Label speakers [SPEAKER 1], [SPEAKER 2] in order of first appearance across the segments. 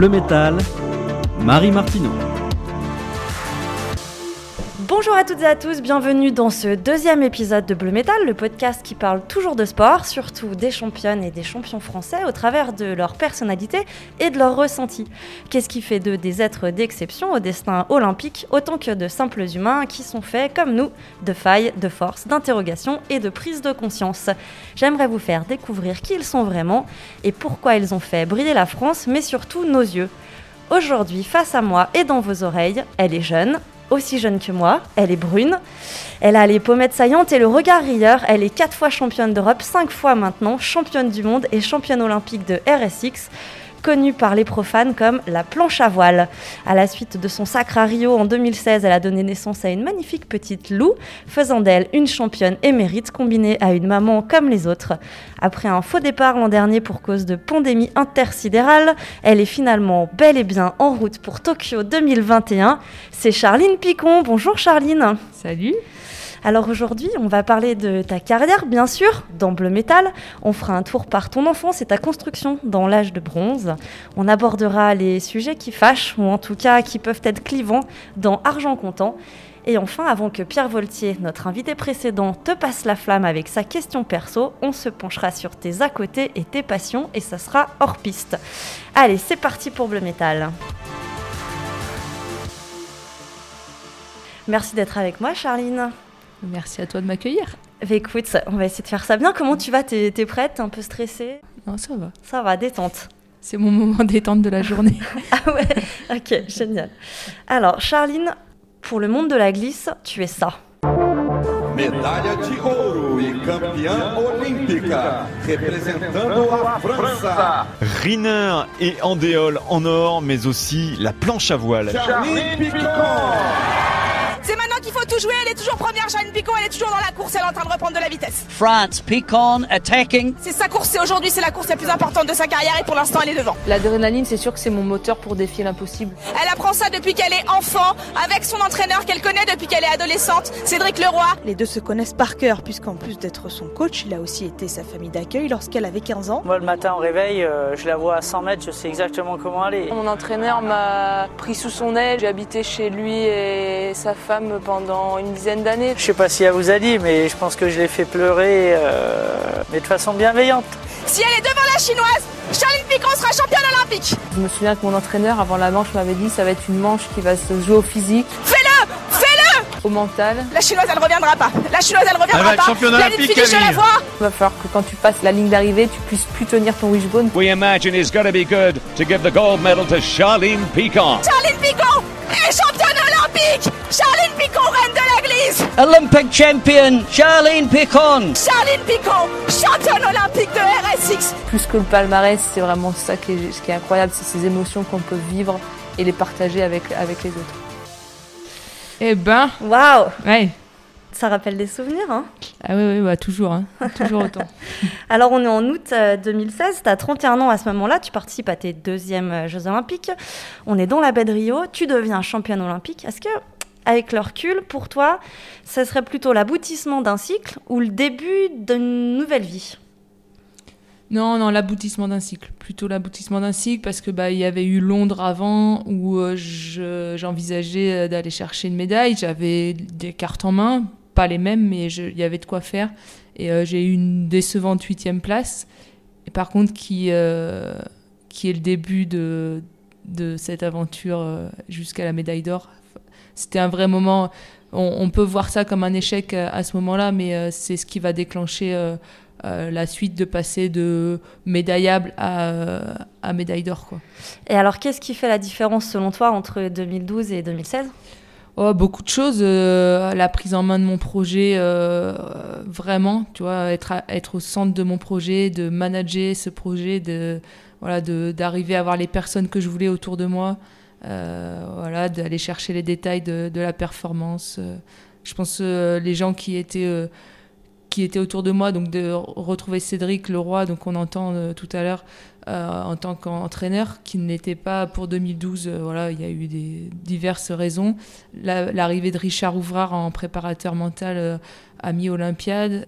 [SPEAKER 1] Bleu Métal, Marie Martineau.
[SPEAKER 2] Bonjour à toutes et à tous, bienvenue dans ce deuxième épisode de Bleu Métal, le podcast qui parle toujours de sport, surtout des championnes et des champions français au travers de leur personnalité et de leur ressenti. Qu'est-ce qui fait d'eux des êtres d'exception au destin olympique, autant que de simples humains qui sont faits, comme nous, de failles, de force, d'interrogation et de prise de conscience? J'aimerais vous faire découvrir qui ils sont vraiment et pourquoi ils ont fait briller la France, mais surtout nos yeux. Aujourd'hui, face à moi et dans vos oreilles, elle est jeune, aussi jeune que moi, elle est brune. Elle a les pommettes saillantes et le regard rieur. Elle est quatre fois championne d'Europe, cinq fois maintenant, championne du monde et championne olympique de RSX connue par les profanes comme la planche à voile. À la suite de son sacre à Rio en 2016, elle a donné naissance à une magnifique petite Lou, faisant d'elle une championne émérite combinée à une maman comme les autres. Après un faux départ l'an dernier pour cause de pandémie intersidérale, elle est finalement bel et bien en route pour Tokyo 2021. C'est Charline Picon. Bonjour Charline.
[SPEAKER 3] Salut.
[SPEAKER 2] Alors aujourd'hui, on va parler de ta carrière, bien sûr, dans Bleu Métal. On fera un tour par ton enfance et ta construction dans l'âge de bronze. On abordera les sujets qui fâchent, ou en tout cas qui peuvent être clivants, dans Argent Comptant. Et enfin, avant que Pierre Voltier, notre invité précédent, te passe la flamme avec sa question perso, on se penchera sur tes à côté et tes passions, et ça sera hors piste. Allez, c'est parti pour Bleu Métal. Merci d'être avec moi, Charline.
[SPEAKER 3] Merci à toi de m'accueillir.
[SPEAKER 2] Bah, écoute, on va essayer de faire ça bien. Comment tu vas? T'es es prête? Un peu stressée?
[SPEAKER 3] Non, ça va.
[SPEAKER 2] Ça va, détente.
[SPEAKER 3] C'est mon moment détente de la journée.
[SPEAKER 2] ah ouais Ok, génial. Alors, Charline, pour le monde de la glisse, tu es ça.
[SPEAKER 4] Medalha de ouro e campeã olímpica, representando a França.
[SPEAKER 5] Riner et Andéol en or, mais aussi la planche à voile.
[SPEAKER 4] Charline Picon.
[SPEAKER 6] C'est maintenant qu'il faut tout jouer. Elle est toujours première, Jeanne Picon. Elle est toujours dans la course. Elle est en train de reprendre de la vitesse.
[SPEAKER 7] France, Picon, attacking.
[SPEAKER 6] C'est sa course. C'est aujourd'hui, c'est la course la plus importante de sa carrière. Et pour l'instant, elle est devant.
[SPEAKER 3] L'adrénaline, c'est sûr que c'est mon moteur pour défier l'impossible.
[SPEAKER 6] Elle apprend ça depuis qu'elle est enfant, avec son entraîneur qu'elle connaît depuis qu'elle est adolescente, Cédric Leroy.
[SPEAKER 8] Les deux se connaissent par cœur, puisqu'en plus d'être son coach, il a aussi été sa famille d'accueil lorsqu'elle avait 15 ans.
[SPEAKER 9] Moi, le matin au réveil, euh, je la vois à 100 mètres, je sais exactement comment elle est.
[SPEAKER 3] Mon entraîneur m'a pris sous son aile. J'ai habité chez lui et sa femme pendant une dizaine d'années.
[SPEAKER 9] Je sais pas si elle vous a dit, mais je pense que je l'ai fait pleurer, euh, mais de façon bienveillante.
[SPEAKER 6] Si elle est devant la chinoise, Charline Picon sera championne olympique.
[SPEAKER 3] Je me souviens que mon entraîneur, avant la manche, m'avait dit ça va être une manche qui va se jouer au physique,
[SPEAKER 6] Fais-le Fais-le
[SPEAKER 3] au mental.
[SPEAKER 6] La chinoise, elle reviendra pas. La chinoise, elle reviendra
[SPEAKER 5] Elle va être
[SPEAKER 6] pas.
[SPEAKER 5] championne
[SPEAKER 6] La
[SPEAKER 5] olympique,
[SPEAKER 6] finish, je la
[SPEAKER 5] Camille.
[SPEAKER 6] vois.
[SPEAKER 3] Il va falloir que quand tu passes la ligne d'arrivée, tu puisses plus tenir ton wishbone.
[SPEAKER 10] We imagine going to be good to give the gold medal to Charlene Picon.
[SPEAKER 6] Charline Picon est championne olympique. Charline Picon, reine de la glisse.
[SPEAKER 7] Olympic champion, Charlene Picon.
[SPEAKER 6] Charline Picon, championne olympique de RSX.
[SPEAKER 3] Plus que le palmarès, c'est vraiment ça qui est, ce qui est incroyable, c'est ces émotions qu'on peut vivre et les partager avec, avec les autres. Eh ben,
[SPEAKER 2] Waouh
[SPEAKER 3] ouais.
[SPEAKER 2] Ça rappelle des souvenirs, hein
[SPEAKER 3] Ah oui, oui, bah, toujours, hein. toujours autant.
[SPEAKER 2] Alors, on est en août euh, 2016, tu as 31 ans à ce moment-là, tu participes à tes deuxièmes euh, Jeux Olympiques. On est dans la baie de Rio, tu deviens championne olympique. Est-ce que, avec le recul, pour toi, ça serait plutôt l'aboutissement d'un cycle ou le début d'une nouvelle vie?
[SPEAKER 3] Non, non, l'aboutissement d'un cycle. Plutôt l'aboutissement d'un cycle parce que bah il y avait eu Londres avant où euh, je- j'envisageais euh, d'aller chercher une médaille. J'avais des cartes en main, pas les mêmes, mais il y avait de quoi faire. Et euh, j'ai eu une décevante huitième place. Et par contre, qui euh, qui est le début de de cette aventure euh, jusqu'à la médaille d'or. C'était un vrai moment. On, peut voir ça comme un échec à ce moment-là, mais c'est ce qui va déclencher la suite de passer de médaillable à, à médaille d'or.
[SPEAKER 2] Et alors, qu'est-ce qui fait la différence selon toi entre 2012 et 2016
[SPEAKER 3] Oh, beaucoup de choses. euh, la prise en main de mon projet, euh, vraiment, tu vois, être, être au centre de mon projet, de manager ce projet, de voilà, d'arriver à avoir les personnes que je voulais autour de moi, euh, voilà, d'aller chercher les détails de, de la performance. je pense les gens qui étaient qui étaient autour de moi, donc de retrouver Cédric Leroy, donc on entend tout à l'heure, euh, en tant qu'entraîneur, qui n'était pas pour 2012. euh, voilà, il y a eu des diverses raisons. La- L'arrivée de Richard Ouvrard en préparateur mental euh, à mi-Olympiade.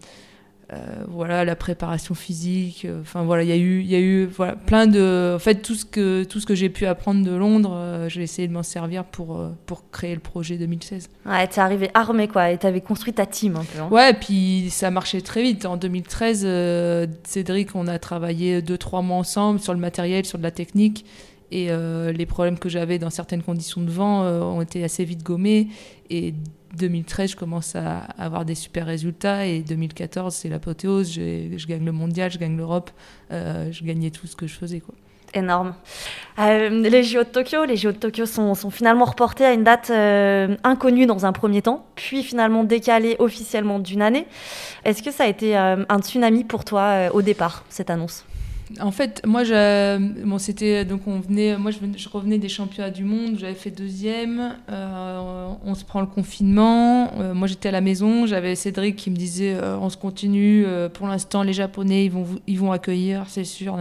[SPEAKER 3] Euh, voilà, la préparation physique. euh, Enfin voilà, il y a eu, il y a eu voilà, plein de. En fait, tout ce que, tout ce que j'ai pu apprendre de Londres, euh, j'ai essayé de m'en servir pour, pour créer le projet 2016.
[SPEAKER 2] Ouais, t'es arrivé armé quoi, et t'avais construit ta team un peu. hein.
[SPEAKER 3] Ouais, puis ça marchait très vite. En 2013, euh, Cédric, on a travaillé 2-3 mois ensemble sur le matériel, sur de la technique. Et euh, les problèmes que j'avais dans certaines conditions de vent euh, ont été assez vite gommés. Et 2013, je commence à avoir des super résultats. Et 2014, c'est l'apothéose. Je gagne le mondial, je gagne l'Europe. Euh, je gagnais tout ce que je faisais. Quoi.
[SPEAKER 2] Énorme. Euh, les JO de Tokyo, les JO de Tokyo sont, finalement reportés à une date euh, inconnue dans un premier temps, puis finalement décalés officiellement d'une année. Est-ce que ça a été un tsunami pour toi au départ, cette annonce?
[SPEAKER 3] En fait, moi, je, bon, c'était donc on venait, moi je, venais- je revenais des championnats du monde, j'avais fait deuxième. euh, on se prend le confinement. euh, moi, j'étais à la maison, j'avais Cédric qui me disait euh, on se continue. pour l'instant, les Japonais, ils vont, ils vont accueillir, c'est sûr.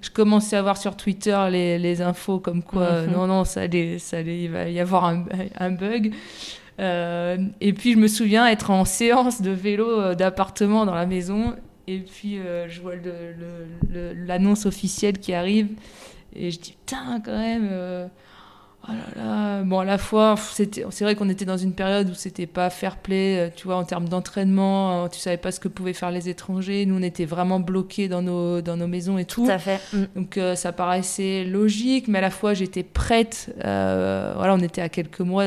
[SPEAKER 3] Je commençais à voir sur Twitter les, les infos comme quoi
[SPEAKER 2] Mhm.
[SPEAKER 3] non, non, ça allait, ça allait, il va y avoir un, un bug. Et puis je me souviens être en séance de vélo d'appartement dans la maison et puis euh, je vois l'annonce officielle qui arrive et je dis putain quand même euh, oh là là bon à la fois c'est vrai qu'on était dans une période où c'était pas fair play euh, tu vois en termes d'entraînement tu savais pas ce que pouvaient faire les étrangers nous on était vraiment bloqués dans nos dans nos maisons et tout
[SPEAKER 2] Tout à fait. Mm.
[SPEAKER 3] donc euh, ça paraissait logique, mais à la fois j'étais prête. voilà, on était à quelques mois.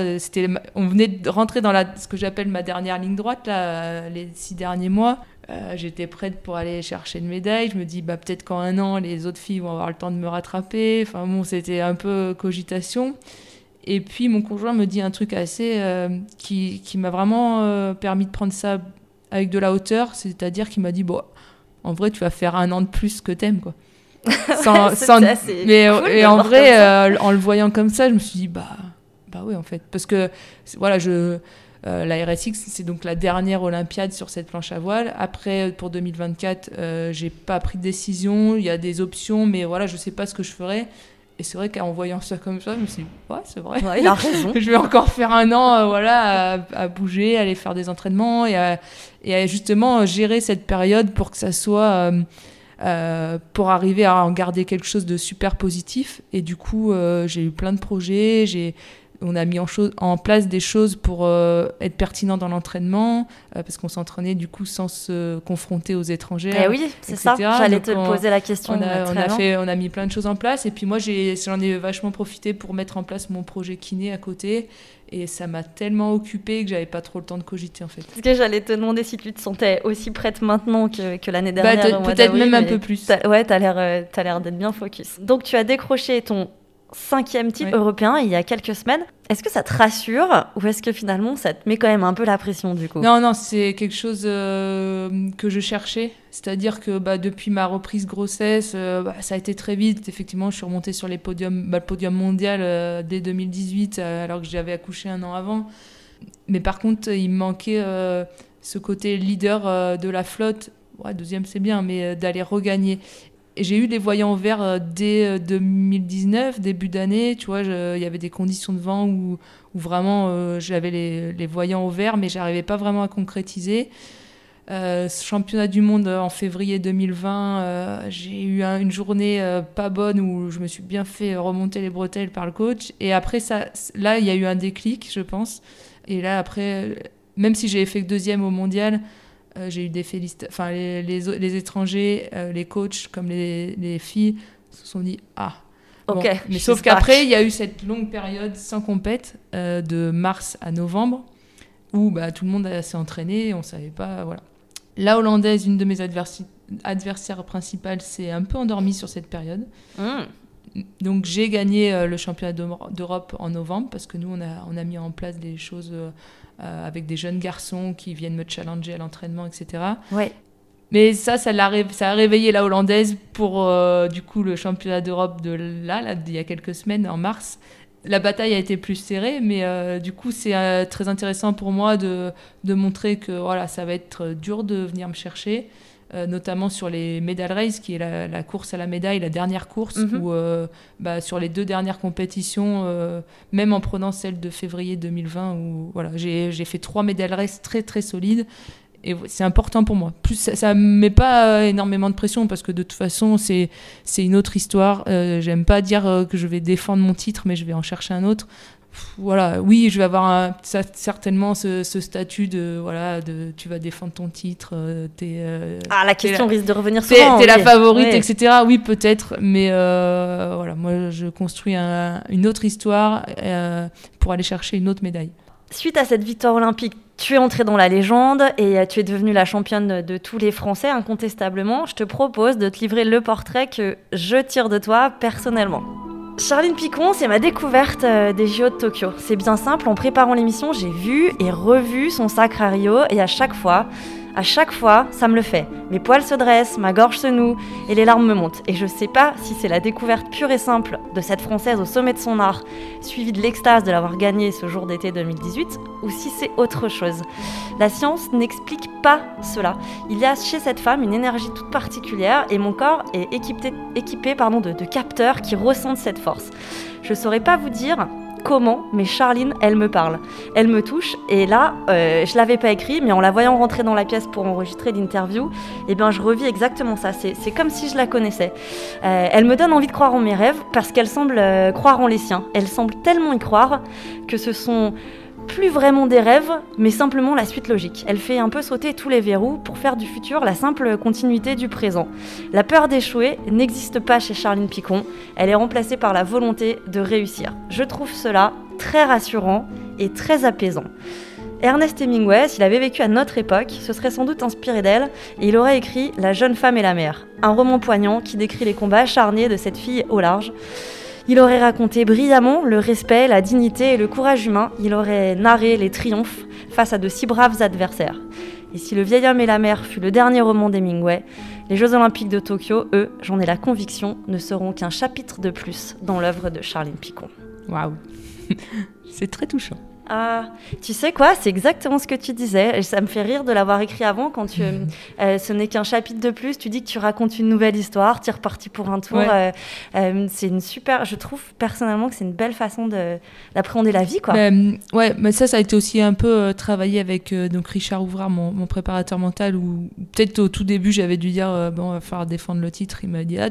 [SPEAKER 3] on venait de rentrer dans la, ce que j'appelle ma dernière ligne droite là, les six derniers mois. Euh, j'étais prête pour aller chercher une médaille. Je me dis bah peut-être qu'en un an les autres filles vont avoir le temps de me rattraper. Enfin bon, c'était un peu cogitation. Et puis mon conjoint me dit un truc assez euh, qui, qui m'a vraiment euh, permis de prendre ça avec de la hauteur, c'est-à-dire qu'il m'a dit bon, en vrai tu vas faire un an de plus que t'aimes quoi. Sans-
[SPEAKER 2] C'est
[SPEAKER 3] sans-
[SPEAKER 2] assez
[SPEAKER 3] mais
[SPEAKER 2] cool
[SPEAKER 3] et en vrai, euh, en le voyant comme ça, je me suis dit bah bah oui en fait parce que voilà je euh, la RSX c'est donc la dernière Olympiade sur cette planche à voile. Après pour 2024, euh, j'ai pas pris de décision. Il y a des options, mais voilà je sais pas ce que je ferai. Et c'est vrai qu'en voyant ça comme ça, je me suis dit ouais c'est vrai.
[SPEAKER 2] Ouais, il a raison.
[SPEAKER 3] je vais encore faire un an euh, voilà à, à bouger, aller faire des entraînements et à, et à justement gérer cette période pour que ça soit euh, euh, pour arriver à en garder quelque chose de super positif. Et du coup, euh, j'ai eu plein de projets. J'ai, on a mis en, chose- en place des choses pour euh, être pertinent dans l'entraînement, euh, parce qu'on s'entraînait du coup sans se confronter aux étrangers.
[SPEAKER 2] Eh oui, c'est ça. J'allais te
[SPEAKER 3] on-
[SPEAKER 2] poser la question.
[SPEAKER 3] On a, on, fait, on a mis plein de choses en place. Et puis moi, j'ai, j'en ai vachement profité pour mettre en place mon projet kiné à côté. Et ça m'a tellement occupée que j'avais pas trop le temps de cogiter en fait.
[SPEAKER 2] Parce que j'allais te demander si tu te sentais aussi prête maintenant que, que l'année
[SPEAKER 3] Bah,
[SPEAKER 2] dernière.
[SPEAKER 3] peut-être même un peu plus.
[SPEAKER 2] t'as- Ouais, t'as l'air, euh, t'as l'air d'être bien focus. Donc tu as décroché ton cinquième titre européen il y a quelques semaines. Est-ce que ça te rassure ou est-ce que finalement ça te met quand même un peu la pression du coup?
[SPEAKER 3] Non, non, c'est quelque chose euh, que je cherchais. C'est-à-dire que bah, depuis ma reprise grossesse, euh, bah, ça a été très vite. Effectivement, je suis remontée sur les podiums, bah, le podium mondial euh, dès 2018, euh, alors que j'avais accouché un an avant. Mais par contre, il me manquait ce côté leader de la flotte. Ouais, deuxième, c'est bien, mais d'aller regagner. J'ai eu des voyants verts euh, dès euh, 2019, début d'année. Tu vois, il y avait des conditions de vent où, vraiment euh, j'avais les, les voyants au vert, mais j'arrivais pas vraiment à concrétiser. Euh, championnat du monde euh, en février 2020, euh, j'ai eu un- une journée euh, pas bonne où je me suis bien fait remonter les bretelles par le coach. Et après, ça, là, il y a eu un déclic, je pense. Et là, après, euh, même si j'ai fait deuxième au mondial, euh, j'ai eu des félicitations. Enfin, les, les, au- les étrangers, euh, les coachs, comme les, les filles, se sont dit Ah. Bon.
[SPEAKER 2] Ok,
[SPEAKER 3] Mais sauf qu'après, il y a eu cette longue période sans compète euh, de mars à novembre où bah, tout le monde s'est entraîné on savait pas. Voilà. La Hollandaise, une de mes adversaires principales, s'est un peu endormie sur cette période.
[SPEAKER 2] Mmh.
[SPEAKER 3] Donc j'ai gagné euh, le championnat d'Euro- d'Europe en novembre parce que nous, on a, on a mis en place des choses euh, euh, avec des jeunes garçons qui viennent me challenger à l'entraînement, etc.
[SPEAKER 2] Ouais.
[SPEAKER 3] Mais ça, ça, l'a ré- ça a réveillé la Hollandaise pour euh, du coup le championnat d'Europe de là, là, il y a quelques semaines, en mars. La bataille a été plus serrée, mais euh, du coup, c'est euh, très intéressant pour moi de, de montrer que voilà, ça va être dur de venir me chercher, euh, notamment sur les medal race, qui est la, la course à la médaille, la dernière course,
[SPEAKER 2] Mhm.
[SPEAKER 3] où euh, bah, sur les deux dernières compétitions, euh, même en prenant celle de février 2020, où voilà, j'ai fait trois medal race très très solides. et c'est important pour moi. Plus ça, me met pas énormément de pression parce que de toute façon c'est c'est une autre histoire. J'aime pas dire que je vais défendre mon titre, mais je vais en chercher un autre. Voilà, oui, je vais avoir un- certainement ce, ce statut de voilà, de tu vas défendre ton titre. euh, t'es, euh,
[SPEAKER 2] Ah, la question risque de revenir souvent.
[SPEAKER 3] t'es la favorite,
[SPEAKER 2] Oui.
[SPEAKER 3] etc. Oui, peut-être, mais euh, voilà, moi je construis un- une autre histoire euh, pour aller chercher une autre médaille.
[SPEAKER 2] Suite à cette victoire olympique, tu es entrée dans la légende et tu es devenue la championne de tous les Français, incontestablement. Je te propose de te livrer le portrait que je tire de toi personnellement. Charline Picon, c'est ma découverte euh, des JO de Tokyo. C'est bien simple, en préparant l'émission, j'ai vu et revu son sacre à Rio et à chaque fois, à chaque fois, ça me le fait. Mes poils se dressent, ma gorge se noue et les larmes me montent. Et je sais pas si c'est la découverte pure et simple de cette Française au sommet de son art, suivie de l'extase de l'avoir gagné ce jour d'été 2018, ou si c'est autre chose. La science n'explique pas cela. Il y a chez cette femme une énergie toute particulière et mon corps est équipé, de, capteurs qui ressentent cette force. Je saurais pas vous dire comment, mais Charline, elle me parle. Elle me touche et là, euh, je l'avais pas écrit, mais en la voyant rentrer dans la pièce pour enregistrer l'interview, eh bien, je revis exactement ça. C'est comme si je la connaissais. Euh, elle me donne envie de croire en mes rêves parce qu'elle semble euh, croire en les siens. Elle semble tellement y croire que ce sont plus vraiment des rêves, mais simplement la suite logique. Elle fait un peu sauter tous les verrous pour faire du futur la simple continuité du présent. La peur d'échouer n'existe pas chez Charline Picon, elle est remplacée par la volonté de réussir. Je trouve cela très rassurant et très apaisant. Ernest Hemingway, s'il avait vécu à notre époque, se serait sans doute inspiré d'elle et il aurait écrit La jeune femme et la mère, un roman poignant qui décrit les combats acharnés de cette fille au large. Il aurait raconté brillamment le respect, la dignité et le courage humain. Il aurait narré les triomphes face à de si braves adversaires. Et si Le vieil homme et la mer fut le dernier roman d'Hemingway, les Jeux olympiques de Tokyo, eux, j'en ai la conviction, ne seront qu'un chapitre de plus dans l'œuvre de Charline Picon.
[SPEAKER 3] Waouh, c'est très touchant.
[SPEAKER 2] Ah, tu sais quoi, c'est exactement ce que tu disais. Et ça me fait rire de l'avoir écrit avant quand tu, euh, ce n'est qu'un chapitre de plus. Tu dis que tu racontes une nouvelle histoire, tu es reparti pour un tour.
[SPEAKER 3] Ouais.
[SPEAKER 2] euh, euh, c'est une super. Je trouve personnellement que c'est une belle façon de- d'appréhender la vie, quoi.
[SPEAKER 3] Ben, ouais, mais ça, ça a été aussi un peu euh, travaillé avec euh, donc Richard Ouvrard, mon, mon préparateur mental, où peut-être au tout début, j'avais dû dire euh, bon, on va falloir défendre le titre. Il m'a dit ah,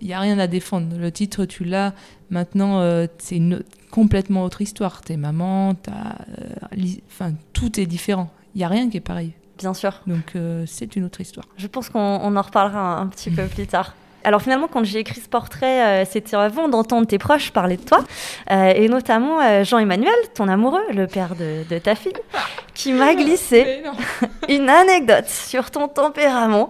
[SPEAKER 3] il y a rien à défendre. Le titre, tu l'as. Maintenant, euh, c'est une complètement autre histoire. T'es maman, t'as, euh, enfin, tout est différent. Il y a rien qui est pareil.
[SPEAKER 2] Bien sûr.
[SPEAKER 3] Donc euh, c'est une autre histoire.
[SPEAKER 2] Je pense qu'on on en reparlera un, un petit peu plus tard. Alors finalement, quand j'ai écrit ce portrait, euh, c'était avant d'entendre tes proches parler de toi, euh, et notamment euh, Jean-Emmanuel, ton amoureux, le père de, de ta fille, qui m'a glissé une anecdote sur ton tempérament,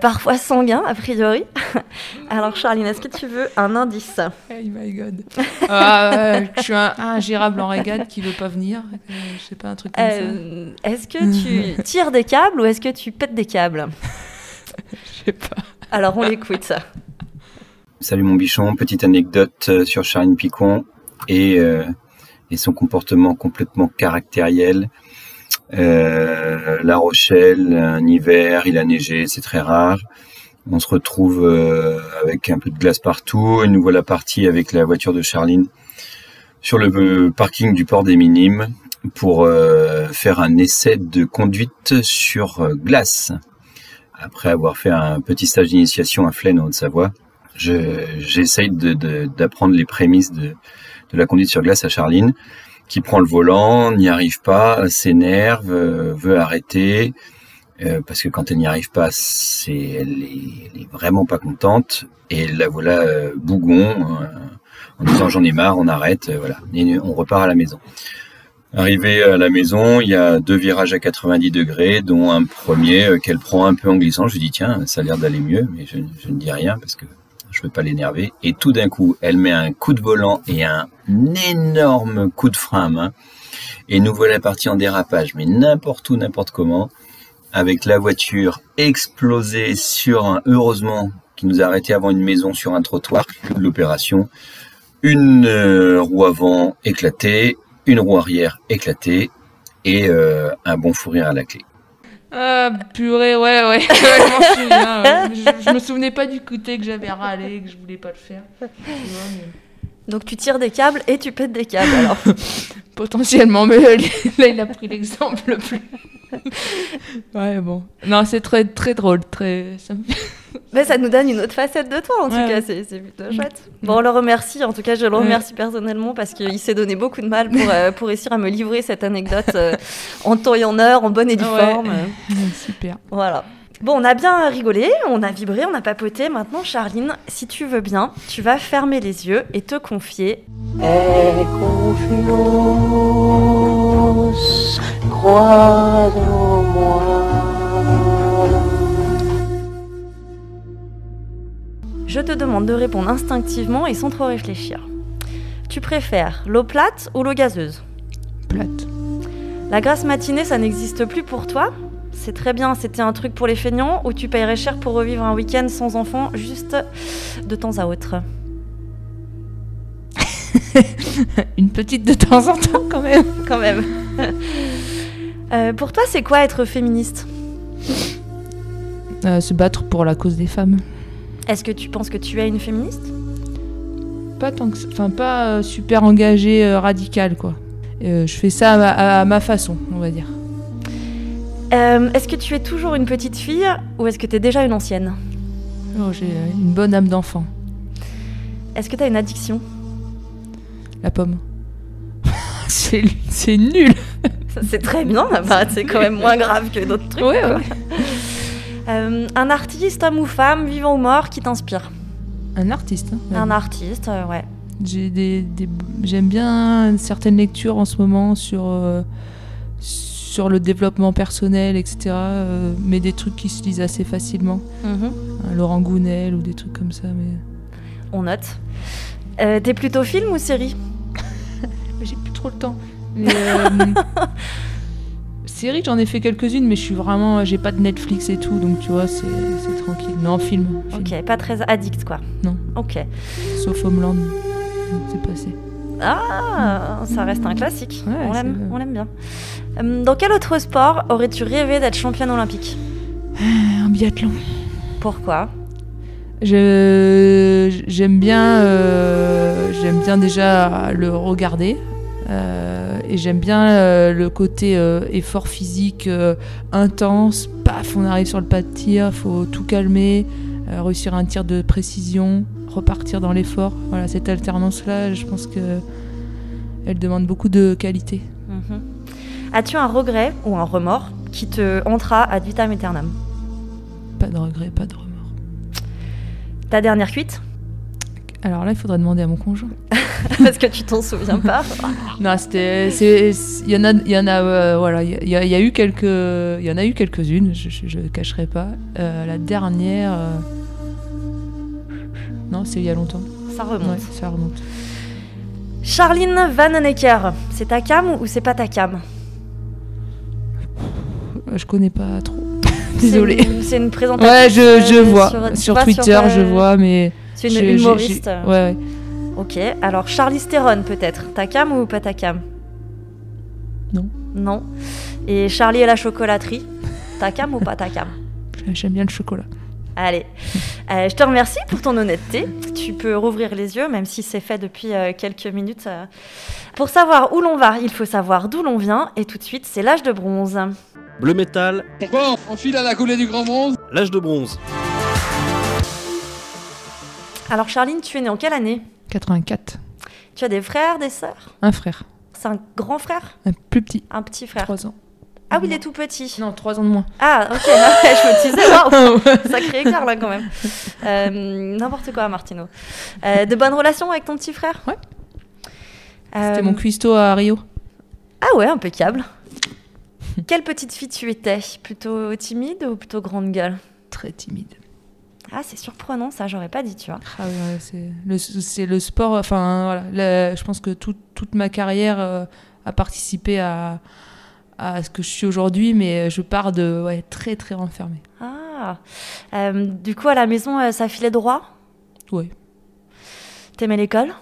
[SPEAKER 2] parfois sanguin a priori. Alors Charline, est-ce que tu veux un indice?
[SPEAKER 3] Oh my god. Je suis un, un gérable en régate qui veut pas venir. je sais pas, un truc comme
[SPEAKER 2] Euh, Est-ce que tu tires des câbles ou est-ce que tu pètes des câbles?
[SPEAKER 3] Je sais pas.
[SPEAKER 2] Alors on l'écoute.
[SPEAKER 11] Salut mon bichon, petite anecdote euh, sur Charline Picon et, euh, et son comportement complètement caractériel. Euh, la Rochelle, un hiver, il a neigé, c'est très rare. On se retrouve avec un peu de glace partout et nous voilà partis avec la voiture de Charline sur le parking du port des Minimes pour faire un essai de conduite sur glace. Après avoir fait un petit stage d'initiation à Flaine en Haute-Savoie, je- j'essaye d'apprendre les prémices de, la conduite sur glace à Charline, qui prend le volant, n'y arrive pas, s'énerve, euh, veut arrêter, euh, parce que quand elle n'y arrive pas, c'est elle elle est vraiment pas contente, et la voilà euh, bougon, euh, en disant j'en ai marre, on arrête, voilà, et on repart à la maison. Arrivé à la maison, il y a deux virages à 90 degrés, dont un premier euh, qu'elle prend un peu en glissant. Je lui dis tiens, ça a l'air d'aller mieux, mais je, ne dis rien parce que je veux pas l'énerver. Et tout d'un coup, elle met un coup de volant et un énorme coup de frein à main. Et nous voilà partis en dérapage, mais n'importe où, n'importe comment, avec la voiture explosée sur un, heureusement, qui nous a arrêté avant une maison sur un trottoir, l'opération. Une euh, roue avant éclatée, une roue arrière éclatée et euh, un bon fou rire à la clé.
[SPEAKER 3] Ah, purée, ouais, ouais. ouais, je m'en souviens, ouais. Je, je me souvenais pas du côté que j'avais râlé, que je voulais pas le faire. Tu vois, mais-
[SPEAKER 2] Donc tu tires des câbles et tu pètes des câbles alors.
[SPEAKER 3] Potentiellement, mais là il a pris l'exemple le plus. ouais, bon. Non, c'est très très drôle. Très... Ça me...
[SPEAKER 2] Mais ça nous donne une autre facette de toi en tout
[SPEAKER 3] Ouais,
[SPEAKER 2] cas,
[SPEAKER 3] ouais.
[SPEAKER 2] c'est c'est plutôt chouette. Bon, on le remercie, en tout cas je le remercie personnellement parce qu'il s'est donné beaucoup de mal pour, euh, pour réussir à me livrer cette anecdote euh, en temps et en heure, en bonne et due forme.
[SPEAKER 3] Super.
[SPEAKER 2] Voilà. Bon, on a bien rigolé, on a vibré, on a papoté. Maintenant, Charline, si tu veux bien, tu vas fermer les yeux et te confier.
[SPEAKER 12] Et confiance, crois en moi.
[SPEAKER 2] Je te demande de répondre instinctivement et sans trop réfléchir. Tu préfères l'eau plate ou l'eau gazeuse?
[SPEAKER 3] Plate.
[SPEAKER 2] La grasse matinée, ça n'existe plus pour toi? C'est très bien, c'était un truc pour les feignants ou tu paierais cher pour revivre un week-end sans enfant juste de temps à autre?
[SPEAKER 3] Une petite de temps en temps quand même.
[SPEAKER 2] Quand même. Euh, pour toi, c'est quoi être féministe?
[SPEAKER 3] Euh, se battre pour la cause des femmes.
[SPEAKER 2] Est-ce que tu penses que tu es une féministe?
[SPEAKER 3] Pas tant que Enfin, pas euh, super engagée, euh, radicale, quoi. Je fais ça à ma, à ma façon, on va dire.
[SPEAKER 2] Euh, Est-ce que tu es toujours une petite fille ou est-ce que tu es déjà une ancienne
[SPEAKER 3] Oh, J'ai une bonne âme d'enfant.
[SPEAKER 2] Est-ce que tu as une addiction
[SPEAKER 3] La pomme. c'est c'est nul.
[SPEAKER 2] C'est très bien, bah, c'est quand même moins grave que d'autres trucs.
[SPEAKER 3] Ouais,
[SPEAKER 2] quoi.
[SPEAKER 3] ouais.
[SPEAKER 2] Euh, un artiste, homme ou femme, vivant ou mort, qui t'inspire
[SPEAKER 3] Un artiste. hein.
[SPEAKER 2] Un artiste, euh, ouais.
[SPEAKER 3] J'ai des, des- j'aime bien certaines lectures en ce moment sur euh, sur le développement personnel, etc. euh, mais des trucs qui se lisent assez facilement. Un Laurent Gounel ou des trucs comme ça. Mais
[SPEAKER 2] On note. Euh, T'es plutôt film ou série?
[SPEAKER 3] J'ai plus trop le temps. Mais, euh, série, j'en ai fait quelques-unes, mais je suis vraiment, j'ai pas de Netflix et tout, donc tu vois, c'est c'est tranquille. Non, film. film.
[SPEAKER 2] Ok, pas très addict quoi.
[SPEAKER 3] Non.
[SPEAKER 2] Ok.
[SPEAKER 3] Sauf Homeland. C'est passé.
[SPEAKER 2] Ah, ça reste un classique.
[SPEAKER 3] Ouais,
[SPEAKER 2] on l'aime, on l'aime bien. Euh, dans quel autre sport aurais-tu rêvé d'être championne olympique?
[SPEAKER 3] Un biathlon.
[SPEAKER 2] Pourquoi?
[SPEAKER 3] Je j'aime bien euh, j'aime bien déjà le regarder euh, et j'aime bien euh, le côté effort physique intense. Paf, on arrive sur le pas de tir, faut tout calmer, réussir un tir de précision, repartir dans l'effort. Voilà, cette alternance là, je pense que elle demande beaucoup de qualité.
[SPEAKER 2] Mhm. As-tu un regret ou un remords qui te hantera ad vitam aeternam?
[SPEAKER 3] Pas de regret, pas de remords.
[SPEAKER 2] Ta dernière cuite?
[SPEAKER 3] Alors là, il faudrait demander à mon conjoint.
[SPEAKER 2] Parce que tu t'en souviens pas
[SPEAKER 3] Non, c'était, il y en a, il y en a, euh, voilà, il y, a- il y a eu quelques, il y en a eu quelques-unes. Je, je cacherai pas. Euh, la dernière, euh, non, c'est il y a longtemps.
[SPEAKER 2] Ça remonte.
[SPEAKER 3] Ouais, ça remonte.
[SPEAKER 2] Charline Vanhoenacker, c'est ta cam ou c'est pas ta cam?
[SPEAKER 3] Euh, Je connais pas trop. Désolée.
[SPEAKER 2] C'est une, une présentation.
[SPEAKER 3] Ouais, je, je
[SPEAKER 2] euh,
[SPEAKER 3] vois
[SPEAKER 2] sur,
[SPEAKER 3] Twitter,
[SPEAKER 2] euh,
[SPEAKER 3] je vois, mais
[SPEAKER 2] C'est une humoriste.
[SPEAKER 3] Ouais, ouais.
[SPEAKER 2] Ok, alors Charlize Theron peut-être. Ta cam ou pas ta cam?
[SPEAKER 3] Non.
[SPEAKER 2] Non. Et Charlie et la chocolaterie, ta cam ou pas ta cam?
[SPEAKER 3] J'aime bien le chocolat.
[SPEAKER 2] Allez, Euh, je te remercie pour ton honnêteté. Tu peux rouvrir les yeux, même si c'est fait depuis euh, quelques minutes. euh. Pour savoir où l'on va, il faut savoir d'où l'on vient. Et tout de suite, c'est l'âge de bronze.
[SPEAKER 1] Bleu métal,
[SPEAKER 13] Bon, on file à la coulée du grand bronze?
[SPEAKER 1] l'âge de bronze.
[SPEAKER 2] Alors Charline, tu es née en quelle année?
[SPEAKER 3] 84.
[SPEAKER 2] Tu as des frères, des sœurs?
[SPEAKER 3] Un frère,
[SPEAKER 2] C'est un grand frère?
[SPEAKER 3] Un plus petit,
[SPEAKER 2] Un petit frère
[SPEAKER 3] 3 ans.
[SPEAKER 2] Ah oui, il est tout petit.
[SPEAKER 3] Non, 3 ans de moins.
[SPEAKER 2] Ah, ok, je me disais, waouh, sacré écart là quand même. Euh, N'importe quoi, Martino. Euh, de bonnes relations avec ton petit frère?
[SPEAKER 3] Ouais.
[SPEAKER 2] Euh,
[SPEAKER 3] C'était mon cuistot à Rio.
[SPEAKER 2] Ah ouais, impeccable. Quelle petite fille tu étais? Plutôt timide ou plutôt grande gueule?
[SPEAKER 3] Très timide.
[SPEAKER 2] Ah, c'est surprenant, ça, j'aurais pas dit, tu vois.
[SPEAKER 3] Ah ouais, c'est le, sport. Enfin, voilà. le- je pense que tout- toute ma carrière a participé à, à ce que je suis aujourd'hui, mais je pars de ouais, très très renfermée.
[SPEAKER 2] Ah, Euh, du coup, à la maison, euh, ça filait droit?
[SPEAKER 3] Ouais.
[SPEAKER 2] T'aimais l'école?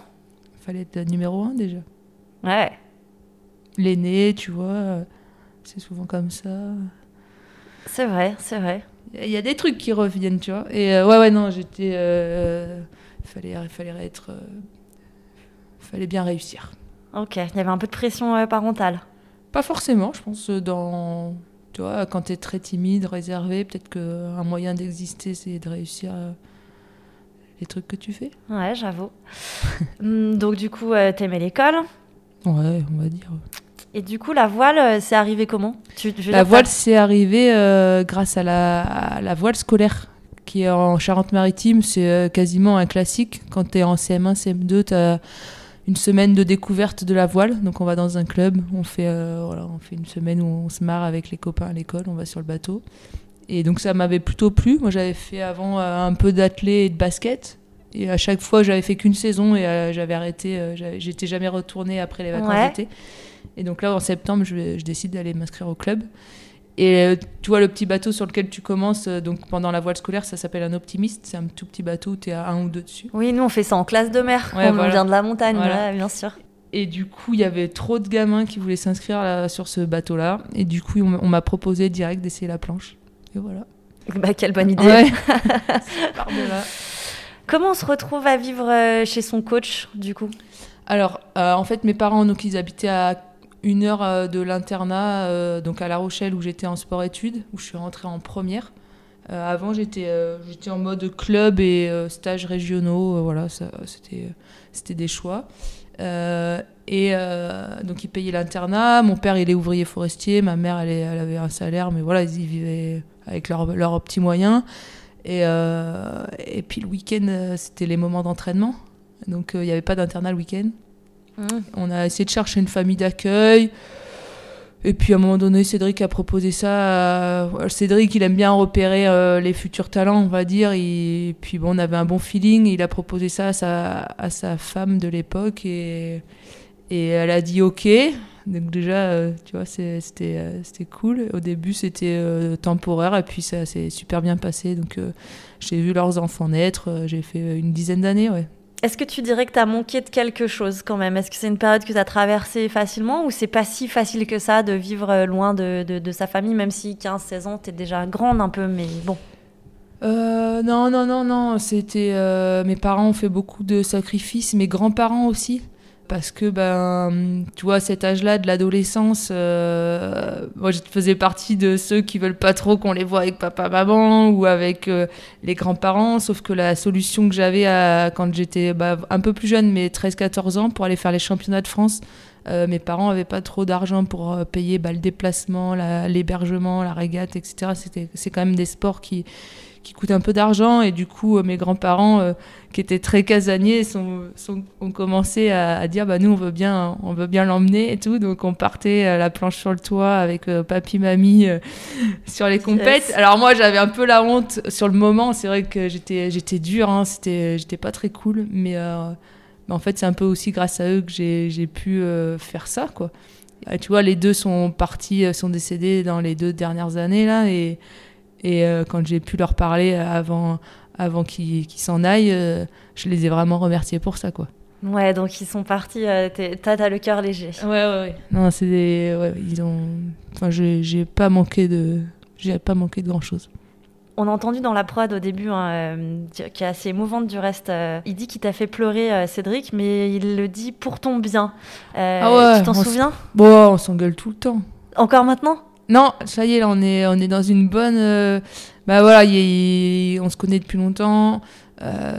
[SPEAKER 3] Fallait être numéro un déjà.
[SPEAKER 2] Ouais.
[SPEAKER 3] L'aîné, tu vois, euh, c'est souvent comme ça.
[SPEAKER 2] C'est vrai, c'est vrai.
[SPEAKER 3] Il y a des trucs qui reviennent, tu vois. Et euh, ouais, ouais, non, j'étais. euh, fallait, fallait être. euh, fallait bien réussir.
[SPEAKER 2] Ok, il y avait un peu de pression euh, parentale.
[SPEAKER 3] Pas forcément, je pense, dans. Tu vois, quand tu es très timide, réservé, peut-être qu'un moyen d'exister, c'est de réussir euh, les trucs que tu fais.
[SPEAKER 2] Ouais, j'avoue. Hum, Donc du coup, euh, t'aimais l'école?
[SPEAKER 3] Ouais, on va dire.
[SPEAKER 2] Et du coup, la voile, euh, c'est arrivé comment? Tu,
[SPEAKER 3] La voile,
[SPEAKER 2] t'as-
[SPEAKER 3] c'est arrivé euh, grâce à la, à la voile scolaire, qui est en Charente-Maritime. C'est quasiment un classique. Quand tu es en CM1, CM2, tu as une semaine de découverte de la voile. Donc, on va dans un club, on fait, euh, voilà, on fait une semaine où on se marre avec les copains à l'école, on va sur le bateau. Et donc, ça m'avait plutôt plu. Moi, j'avais fait avant euh, un peu d'athlé et de basket. Et à chaque fois, j'avais fait qu'une saison et euh, j'avais arrêté. J'étais jamais retournée après les vacances
[SPEAKER 2] Ouais.
[SPEAKER 3] d'été. Et donc là, en septembre, je, je décide d'aller m'inscrire au club. Et euh, tu vois, le petit bateau sur lequel tu commences, euh, donc pendant la voile scolaire, ça s'appelle un optimiste. C'est un tout petit bateau où tu es à un ou deux dessus.
[SPEAKER 2] Oui, nous, on fait ça en classe de mer.
[SPEAKER 3] Ouais,
[SPEAKER 2] on
[SPEAKER 3] voilà.
[SPEAKER 2] vient de la montagne,
[SPEAKER 3] Voilà.
[SPEAKER 2] ouais, bien sûr.
[SPEAKER 3] Et du coup, il y avait trop de gamins qui voulaient s'inscrire sur ce bateau-là. Et du coup, on, m'a proposé direct d'essayer la planche. Et voilà.
[SPEAKER 2] Bah, quelle bonne idée.
[SPEAKER 3] Ouais. Ça part de là.
[SPEAKER 2] Comment on se retrouve à vivre euh, chez son coach, du coup?
[SPEAKER 3] Alors, euh, en fait, mes parents, donc, ils habitaient à une heure euh, de l'internat, euh, donc à La Rochelle, où j'étais en sport-études, où je suis rentrée en première. Euh, avant, j'étais en mode club et euh, stages régionaux. voilà, c'était des choix. Et donc, ils payaient l'internat. Mon père, il est ouvrier forestier. Ma mère, elle, elle avait un salaire, mais voilà, ils vivaient avec leurs leurs petits moyens. Et, et puis, le week-end, c'était les moments d'entraînement. Donc, il n'y avait pas d'internat le week-end.
[SPEAKER 2] Mmh.
[SPEAKER 3] On a essayé de chercher une famille d'accueil. Et puis à un moment donné, Cédric a proposé ça. Cédric, il aime bien repérer euh, les futurs talents, on va dire. Et puis bon, on avait un bon feeling. Il a proposé ça à sa, à sa femme de l'époque et, et elle a dit OK. Donc déjà, euh, tu vois, c'était euh, cool. Au début, c'était euh, temporaire et puis ça s'est super bien passé. Donc j'ai vu leurs enfants naître. J'ai fait une dizaine d'années, ouais.
[SPEAKER 2] Est-ce que tu dirais que tu as manqué de quelque chose quand même? Est-ce que c'est une période que tu as traversée facilement ou c'est pas si facile que ça de vivre euh, loin de, de- sa famille, même si 15-16 ans, tu es déjà grande un peu, mais bon.
[SPEAKER 3] Euh, non, non, non, non. C'était euh, mes parents ont fait beaucoup de sacrifices, mes grands-parents aussi, parce que ben, tu vois, cet âge-là de l'adolescence, euh, moi, je faisais partie de ceux qui veulent pas trop qu'on les voit avec papa, maman ou avec euh, les grands-parents. Sauf que la solution que j'avais quand j'étais bah, un peu plus jeune, mais 13-14 ans, pour aller faire les championnats de France. euh, mes parents avaient pas trop d'argent pour payer bah, le déplacement, la- l'hébergement, la régate, etc. C'est quand même des sports qui, qui coûtent un peu d'argent et du coup euh, mes grands-parents euh, qui étaient très casaniers sont, sont- ont commencé à, à dire bah nous on veut bien on veut bien l'emmener et tout. Donc on partait à la planche sur le toit avec euh, papy mamie euh, sur les compètes.
[SPEAKER 2] Yes.
[SPEAKER 3] alors moi j'avais un peu la honte sur le moment. C'est vrai que j'étais j'étais dure hein, c'était j'étais pas très cool. Mais, euh, mais en fait c'est un peu aussi grâce à eux que j'ai j'ai pu euh, faire ça quoi. Et tu vois les deux sont partis euh, sont décédés dans les deux dernières années là. Et et euh, quand j'ai pu leur parler avant, avant qu'ils qu'ils s'en aillent, euh, je les ai vraiment remerciés pour ça, quoi.
[SPEAKER 2] Ouais, donc ils sont partis, euh, t'as le cœur léger.
[SPEAKER 3] Ouais, ouais, ouais. Non, c'est des... ouais, ils ont... Enfin, j'ai pas manqué de... J'ai pas manqué de grand-chose.
[SPEAKER 2] On a entendu dans la prod au début, hein, euh, qui est assez émouvante du reste. euh, il dit qu'il t'a fait pleurer, euh, Cédric, mais il le dit pour ton bien. Euh,
[SPEAKER 3] ah ouais
[SPEAKER 2] tu t'en souviens?
[SPEAKER 3] Bon, on s'engueule tout le temps.
[SPEAKER 2] Encore maintenant?
[SPEAKER 3] Non, ça y est, là, on est, on est dans une bonne. euh, Bah voilà, y on se connaît depuis longtemps. euh,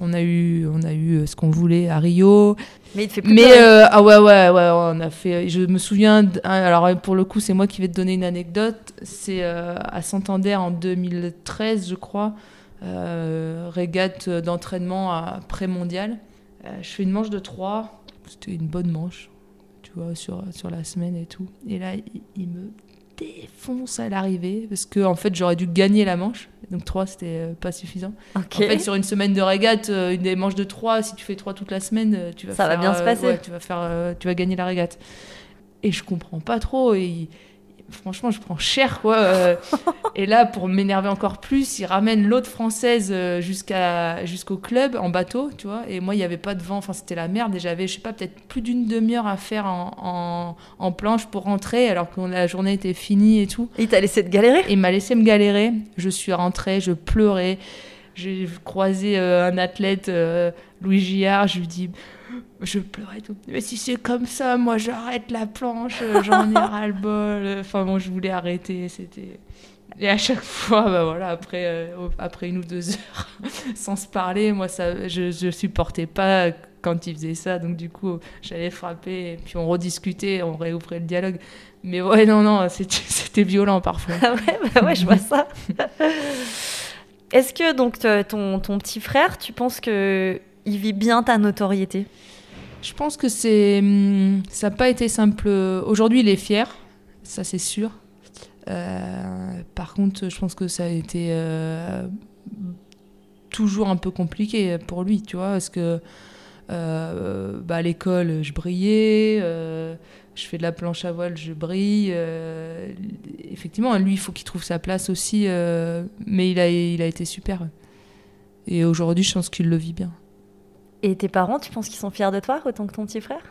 [SPEAKER 3] on a eu, on a eu euh, ce qu'on voulait à Rio.
[SPEAKER 2] Mais il te fait plus
[SPEAKER 3] Mais
[SPEAKER 2] pleurer.
[SPEAKER 3] euh, ah ouais, ouais, ouais, on a fait. Je me souviens. alors pour le coup, c'est moi qui vais te donner une anecdote. C'est à Santander en 2013, je crois, régate d'entraînement à pré-mondial. Euh, je fais une manche de 3 C'était une bonne manche, tu vois, sur, sur la semaine et tout. Et là, il, il me défonce à l'arrivée parce que en fait, j'aurais dû gagner la manche. Donc 3 c'était euh, pas suffisant. En fait, sur une semaine de régate, euh, une des manches de 3, si tu fais 3 toute la semaine, euh, tu vas
[SPEAKER 2] Ça va
[SPEAKER 3] faire,
[SPEAKER 2] bien se passer.
[SPEAKER 3] ouais, tu vas faire euh, tu vas gagner la régate. Et je comprends pas trop et franchement, je prends cher quoi. euh. et là pour m'énerver encore plus, il ramène l'autre française euh, jusqu'à jusqu'au club en bateau, tu vois. Et moi, il y avait pas de vent, enfin c'était la merde et j'avais je sais pas peut-être plus d'une demi-heure à faire en, en, en planche pour rentrer alors que la journée était finie et tout.
[SPEAKER 2] Il t'a laissé te galérer?
[SPEAKER 3] Il m'a laissé me galérer. Je suis rentrée, je pleurais. j'ai croisé euh, un athlète, euh, Louis Gillard, je lui dis, je pleurais tout. Mais si c'est comme ça, moi j'arrête la planche, euh, j'en ai ras le bol. Enfin bon, je voulais arrêter, c'était. Et à chaque fois, bah voilà, après, euh, après une ou deux heures, sans se parler, moi ça, je, je supportais pas quand il faisait ça, donc du coup, j'allais frapper, et puis on rediscutait, on réouvrait le dialogue. Mais ouais, non, non, c'était violent parfois.
[SPEAKER 2] Ah ouais, bah ouais, je vois ça. Est-ce que donc ton, ton petit frère, tu penses que il vit bien ta notoriété
[SPEAKER 3] Je pense que c'est, hum, ça n'a pas été simple. Aujourd'hui, il est fier, ça c'est sûr. Euh, par contre, je pense que ça a été euh, toujours un peu compliqué pour lui, tu vois, parce que euh, bah, à l'école, je brillais, je fais de la planche à voile, je brille. effectivement, lui, il faut qu'il trouve sa place aussi, mais il a, il a été super. Et aujourd'hui, je pense qu'il le vit bien.
[SPEAKER 2] Et tes parents, tu penses qu'ils sont fiers de toi autant que ton petit frère?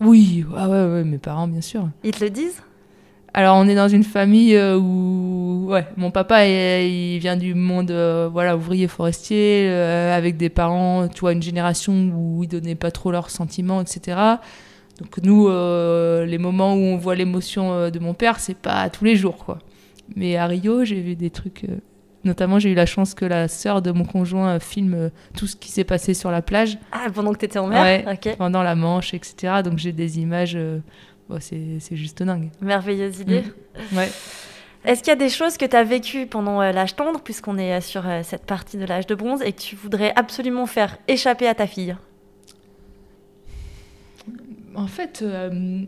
[SPEAKER 3] Oui, ah ouais, ouais, mes parents, bien sûr.
[SPEAKER 2] Ils te le disent?
[SPEAKER 3] Alors, on est dans une famille euh, où, ouais, mon papa, il, vient du monde, euh, voilà, ouvrier forestier, euh, avec des parents, tu vois, une génération où ils donnaient pas trop leurs sentiments, etc. Donc nous, euh, les moments où on voit l'émotion de mon père, c'est pas tous les jours, quoi. Mais à Rio, j'ai vu des trucs. Notamment, j'ai eu la chance que la sœur de mon conjoint euh, filme euh, tout ce qui s'est passé sur la plage.
[SPEAKER 2] Ah, pendant que t'étais en mer
[SPEAKER 3] Ouais,
[SPEAKER 2] Ok.
[SPEAKER 3] pendant la Manche, etc. Donc j'ai des images. euh, bon, c'est c'est juste dingue.
[SPEAKER 2] Merveilleuse idée.
[SPEAKER 3] Mm. Ouais.
[SPEAKER 2] Est-ce qu'il y a des choses que tu as vécues pendant euh, l'âge tendre, puisqu'on est sur cette partie de l'âge de bronze, et que tu voudrais absolument faire échapper à ta fille?
[SPEAKER 3] En fait, euh,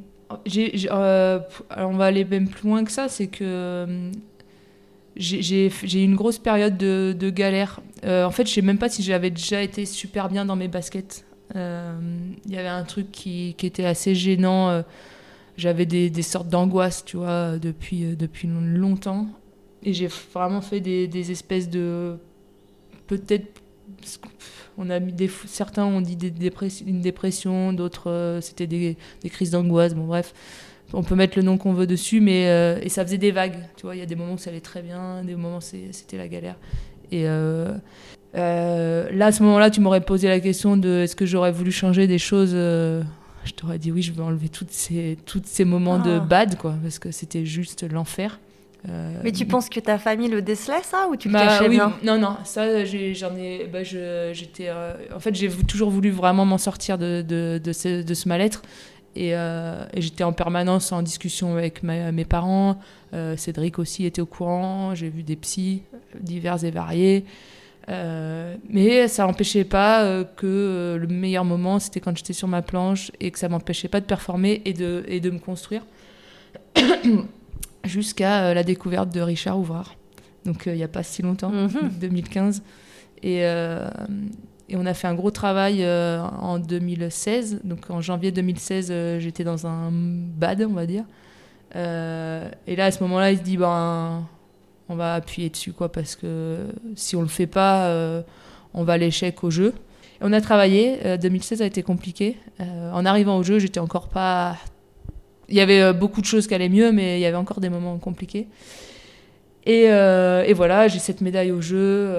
[SPEAKER 3] euh, alors on va aller même plus loin que ça, c'est que j'ai- eu une grosse période de, galère. Euh, en fait, je sais même pas si j'avais déjà été super bien dans mes baskets. Euh, Il y avait un truc qui, était assez gênant. euh, J'avais des, sortes d'angoisse, tu vois, depuis, euh, depuis longtemps. Et j'ai vraiment fait des, espèces de... Peut-être... On a mis certains ont dit une dépression, d'autres euh, c'était des crises d'angoisse. Bon, bref, on peut mettre le nom qu'on veut dessus, mais euh, et ça faisait des vagues. Tu vois, il y a des moments où ça allait très bien, des moments où c'était la galère. Et euh, euh, là, à ce moment-là, tu m'aurais posé la question de est-ce que j'aurais voulu changer des choses Je t'aurais dit oui, je veux enlever toutes ces, toutes ces moments de
[SPEAKER 2] Ah.
[SPEAKER 3] bad, quoi, parce que c'était juste l'enfer.
[SPEAKER 2] Mais tu penses que ta famille le décelait, ça, ou tu le
[SPEAKER 3] bah
[SPEAKER 2] cachais
[SPEAKER 3] oui,
[SPEAKER 2] bien
[SPEAKER 3] Non, non, ça, j'en ai. bah, je- j'étais. en fait, j'ai toujours voulu vraiment m'en sortir de, de, de ce, de ce mal-être. Et, euh, et j'étais en permanence en discussion avec ma- mes parents. Euh, Cédric aussi était au courant. J'ai vu des psys divers et variés. Euh, mais ça n'empêchait pas euh, que euh, le meilleur moment, c'était quand j'étais sur ma planche et que ça m'empêchait pas de performer et de, et de me construire jusqu'à euh, la découverte de Richard Ouvrard. Donc euh, il n'y a pas si longtemps, 2015. Et, euh, et on a fait un gros travail euh, en 2016. Donc en janvier 2016, euh, j'étais dans un bad, on va dire. Euh, et là, à ce moment-là, il se dit, ben, on va appuyer dessus, quoi, parce que si on le fait pas, on va à l'échec au jeu. Et on a travaillé. euh, 2016 a été compliqué. En arrivant au jeu, j'étais encore pas. Il y avait beaucoup de choses qui allaient mieux, mais il y avait encore des moments compliqués. Et, et voilà, j'ai cette médaille au jeu.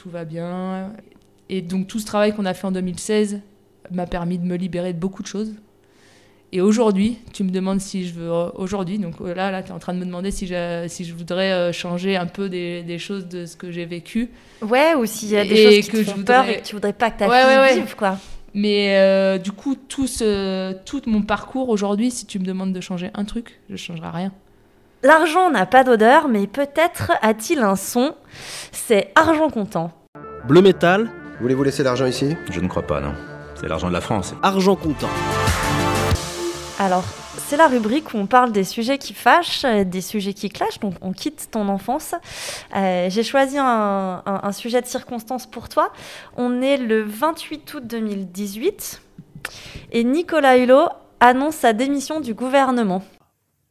[SPEAKER 3] Tout va bien. Et donc tout ce travail qu'on a fait en 2016 m'a permis de me libérer de beaucoup de choses. Et aujourd'hui, tu me demandes si je veux. Aujourd'hui, donc euh, là, là tu es en train de me demander si, j'ai- si je voudrais euh, changer un peu des, des choses de ce que j'ai vécu.
[SPEAKER 2] Ouais, ou s'il y a des
[SPEAKER 3] Et
[SPEAKER 2] choses qui te
[SPEAKER 3] que
[SPEAKER 2] font
[SPEAKER 3] je
[SPEAKER 2] peur
[SPEAKER 3] voudrais-
[SPEAKER 2] et que tu voudrais pas que ta
[SPEAKER 3] Ouais,
[SPEAKER 2] fille
[SPEAKER 3] ouais, ouais.
[SPEAKER 2] vive, quoi.
[SPEAKER 3] Mais euh, du coup, tout, ce, tout mon parcours aujourd'hui, si tu me demandes de changer un truc, je ne changerai rien.
[SPEAKER 2] L'argent n'a pas d'odeur, mais peut-être a-t-il un son. C'est argent comptant.
[SPEAKER 1] Bleu métal.
[SPEAKER 14] Voulez-vous laisser l'argent ici?
[SPEAKER 15] Je ne crois pas, non. C'est l'argent de la France.
[SPEAKER 1] Argent comptant.
[SPEAKER 2] Alors, c'est la rubrique où on parle des sujets qui fâchent, euh, des sujets qui clashent, donc on quitte ton enfance. Euh, J'ai choisi un, un- un sujet de circonstance pour toi. On est le 28 août 2018 et Nicolas Hulot annonce sa démission du gouvernement.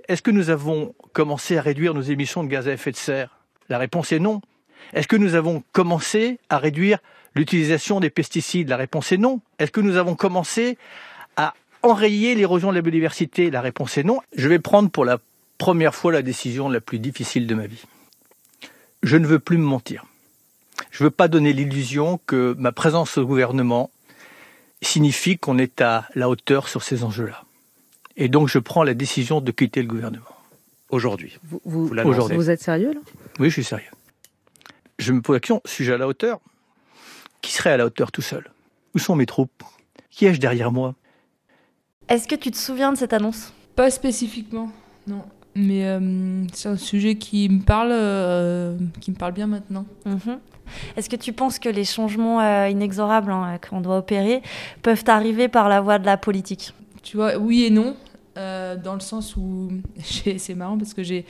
[SPEAKER 16] Est-ce que nous avons commencé à réduire nos émissions de gaz à effet de serre? La réponse est non. Est-ce que nous avons commencé à réduire l'utilisation des pesticides? La réponse est non. Est-ce que nous avons commencé à enrayer l'érosion de la biodiversité? La réponse est non. Je vais prendre pour la première fois la décision la plus difficile de ma vie. Je ne veux plus me mentir. Je ne veux pas donner l'illusion que ma présence au gouvernement signifie qu'on est à la hauteur sur ces enjeux-là. Et donc, je prends la décision de quitter le gouvernement.
[SPEAKER 1] Aujourd'hui.
[SPEAKER 14] Vous, vous,
[SPEAKER 1] Vous l'annoncez.
[SPEAKER 14] vous êtes sérieux là?
[SPEAKER 16] Oui, je suis sérieux. Je me pose la question, suis-je à la hauteur? Qui serait à la hauteur tout seul? Où sont mes troupes? Qui ai-je derrière moi?
[SPEAKER 2] Est-ce que tu te souviens de cette annonce?
[SPEAKER 3] Pas spécifiquement, non. Mais euh, c'est un sujet qui me parle, euh, qui me parle bien maintenant.
[SPEAKER 2] Mhm. Est-ce que tu penses que les changements euh, inexorables hein, qu'on doit opérer peuvent arriver par la voie de la politique?
[SPEAKER 3] Tu vois, oui et non, euh, dans le sens où c'est marrant parce que j'ai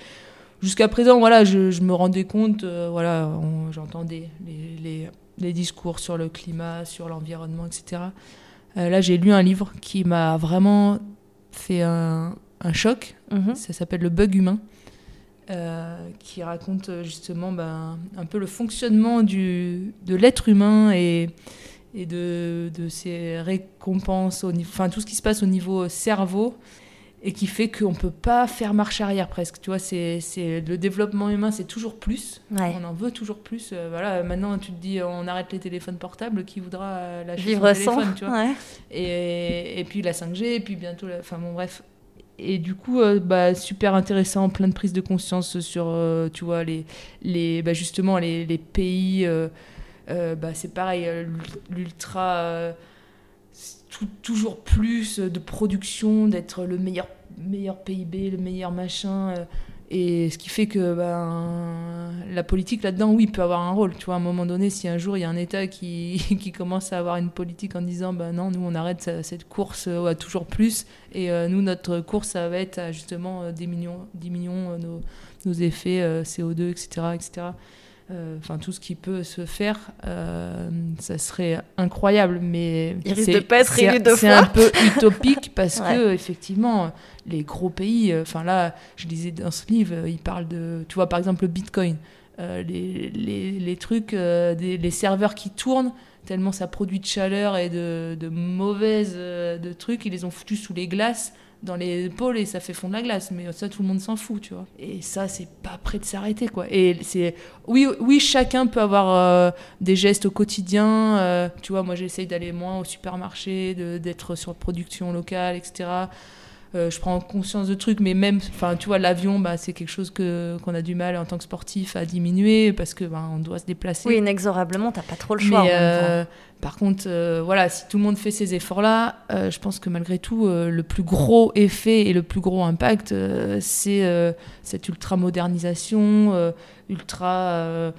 [SPEAKER 3] jusqu'à présent, voilà, je, je me rendais compte, euh, voilà, j'entendais les, les- les discours sur le climat, sur l'environnement, etc. Euh, là, j'ai lu un livre qui m'a vraiment fait un, un choc.
[SPEAKER 2] Mhm.
[SPEAKER 3] Ça s'appelle Le bug humain. euh, qui raconte justement ben, un peu le fonctionnement du, de l'être humain et, et de, de ses récompenses, au enfin tout ce qui se passe au niveau cerveau et qui fait qu'on ne peut pas faire marche arrière presque. Tu vois, c'est, c'est, le développement humain, c'est toujours plus.
[SPEAKER 2] Ouais.
[SPEAKER 3] On en veut toujours plus. Euh, voilà, maintenant, tu te dis, on arrête les téléphones portables, qui voudra euh, lâcher
[SPEAKER 2] Vivre
[SPEAKER 3] son
[SPEAKER 2] sans,
[SPEAKER 3] téléphone, tu vois
[SPEAKER 2] ouais.
[SPEAKER 3] et, et puis la 5G, et puis bientôt, la... enfin bon, bref. Et du coup, euh, bah, super intéressant, plein de prises de conscience sur, euh, tu vois, les, les, bah, justement, les, les pays. bah, c'est pareil, l'ultra. Toujours plus de production, d'être le meilleur, meilleur PIB, le meilleur machin. euh, et ce qui fait que ben, la politique là-dedans, oui, peut avoir un rôle. Tu vois, à un moment donné, si un jour il y a un État qui, qui commence à avoir une politique en disant ben non, nous on arrête ce- cette course euh, à toujours plus, et euh, nous notre course ça va être à justement diminuons, diminuons nos, nos effets euh, CO2, etc. etc. Euh, Enfin, tout ce qui peut se faire, euh, ça serait incroyable, mais
[SPEAKER 2] Il risque
[SPEAKER 3] c'est-
[SPEAKER 2] de pas être élu deux
[SPEAKER 3] C'est un peu utopique parce
[SPEAKER 2] Ouais.
[SPEAKER 3] que effectivement, les gros pays, euh, enfin là, je lisais dans ce livre, il parle de, tu vois, par exemple le Bitcoin, euh, les, les, les trucs, euh, des, les serveurs qui tournent, tellement ça produit de chaleur et de, de mauvaises euh, de trucs, ils les ont foutus sous les glaces dans les pôles et ça fait fondre la glace mais ça tout le monde s'en fout tu vois. Et ça c'est pas prêt de s'arrêter quoi. Et c'est oui oui chacun peut avoir euh, des gestes au quotidien euh, tu vois moi j'essaye d'aller moins au supermarché d'être sur production locale etc Euh, je prends conscience de trucs, mais même, enfin, tu vois, l'avion, bah, c'est quelque chose que qu'on a du mal en tant que sportif à diminuer parce que bah, on doit se déplacer.
[SPEAKER 2] Oui, inexorablement, t'as pas trop le choix. en
[SPEAKER 3] Mais,
[SPEAKER 2] même
[SPEAKER 3] euh,
[SPEAKER 2] temps.
[SPEAKER 3] par contre, euh, voilà, si tout le monde fait ces efforts-là, je pense que malgré tout, le plus gros effet et le plus gros impact, c'est cette ultra-modernisation, euh, ultra.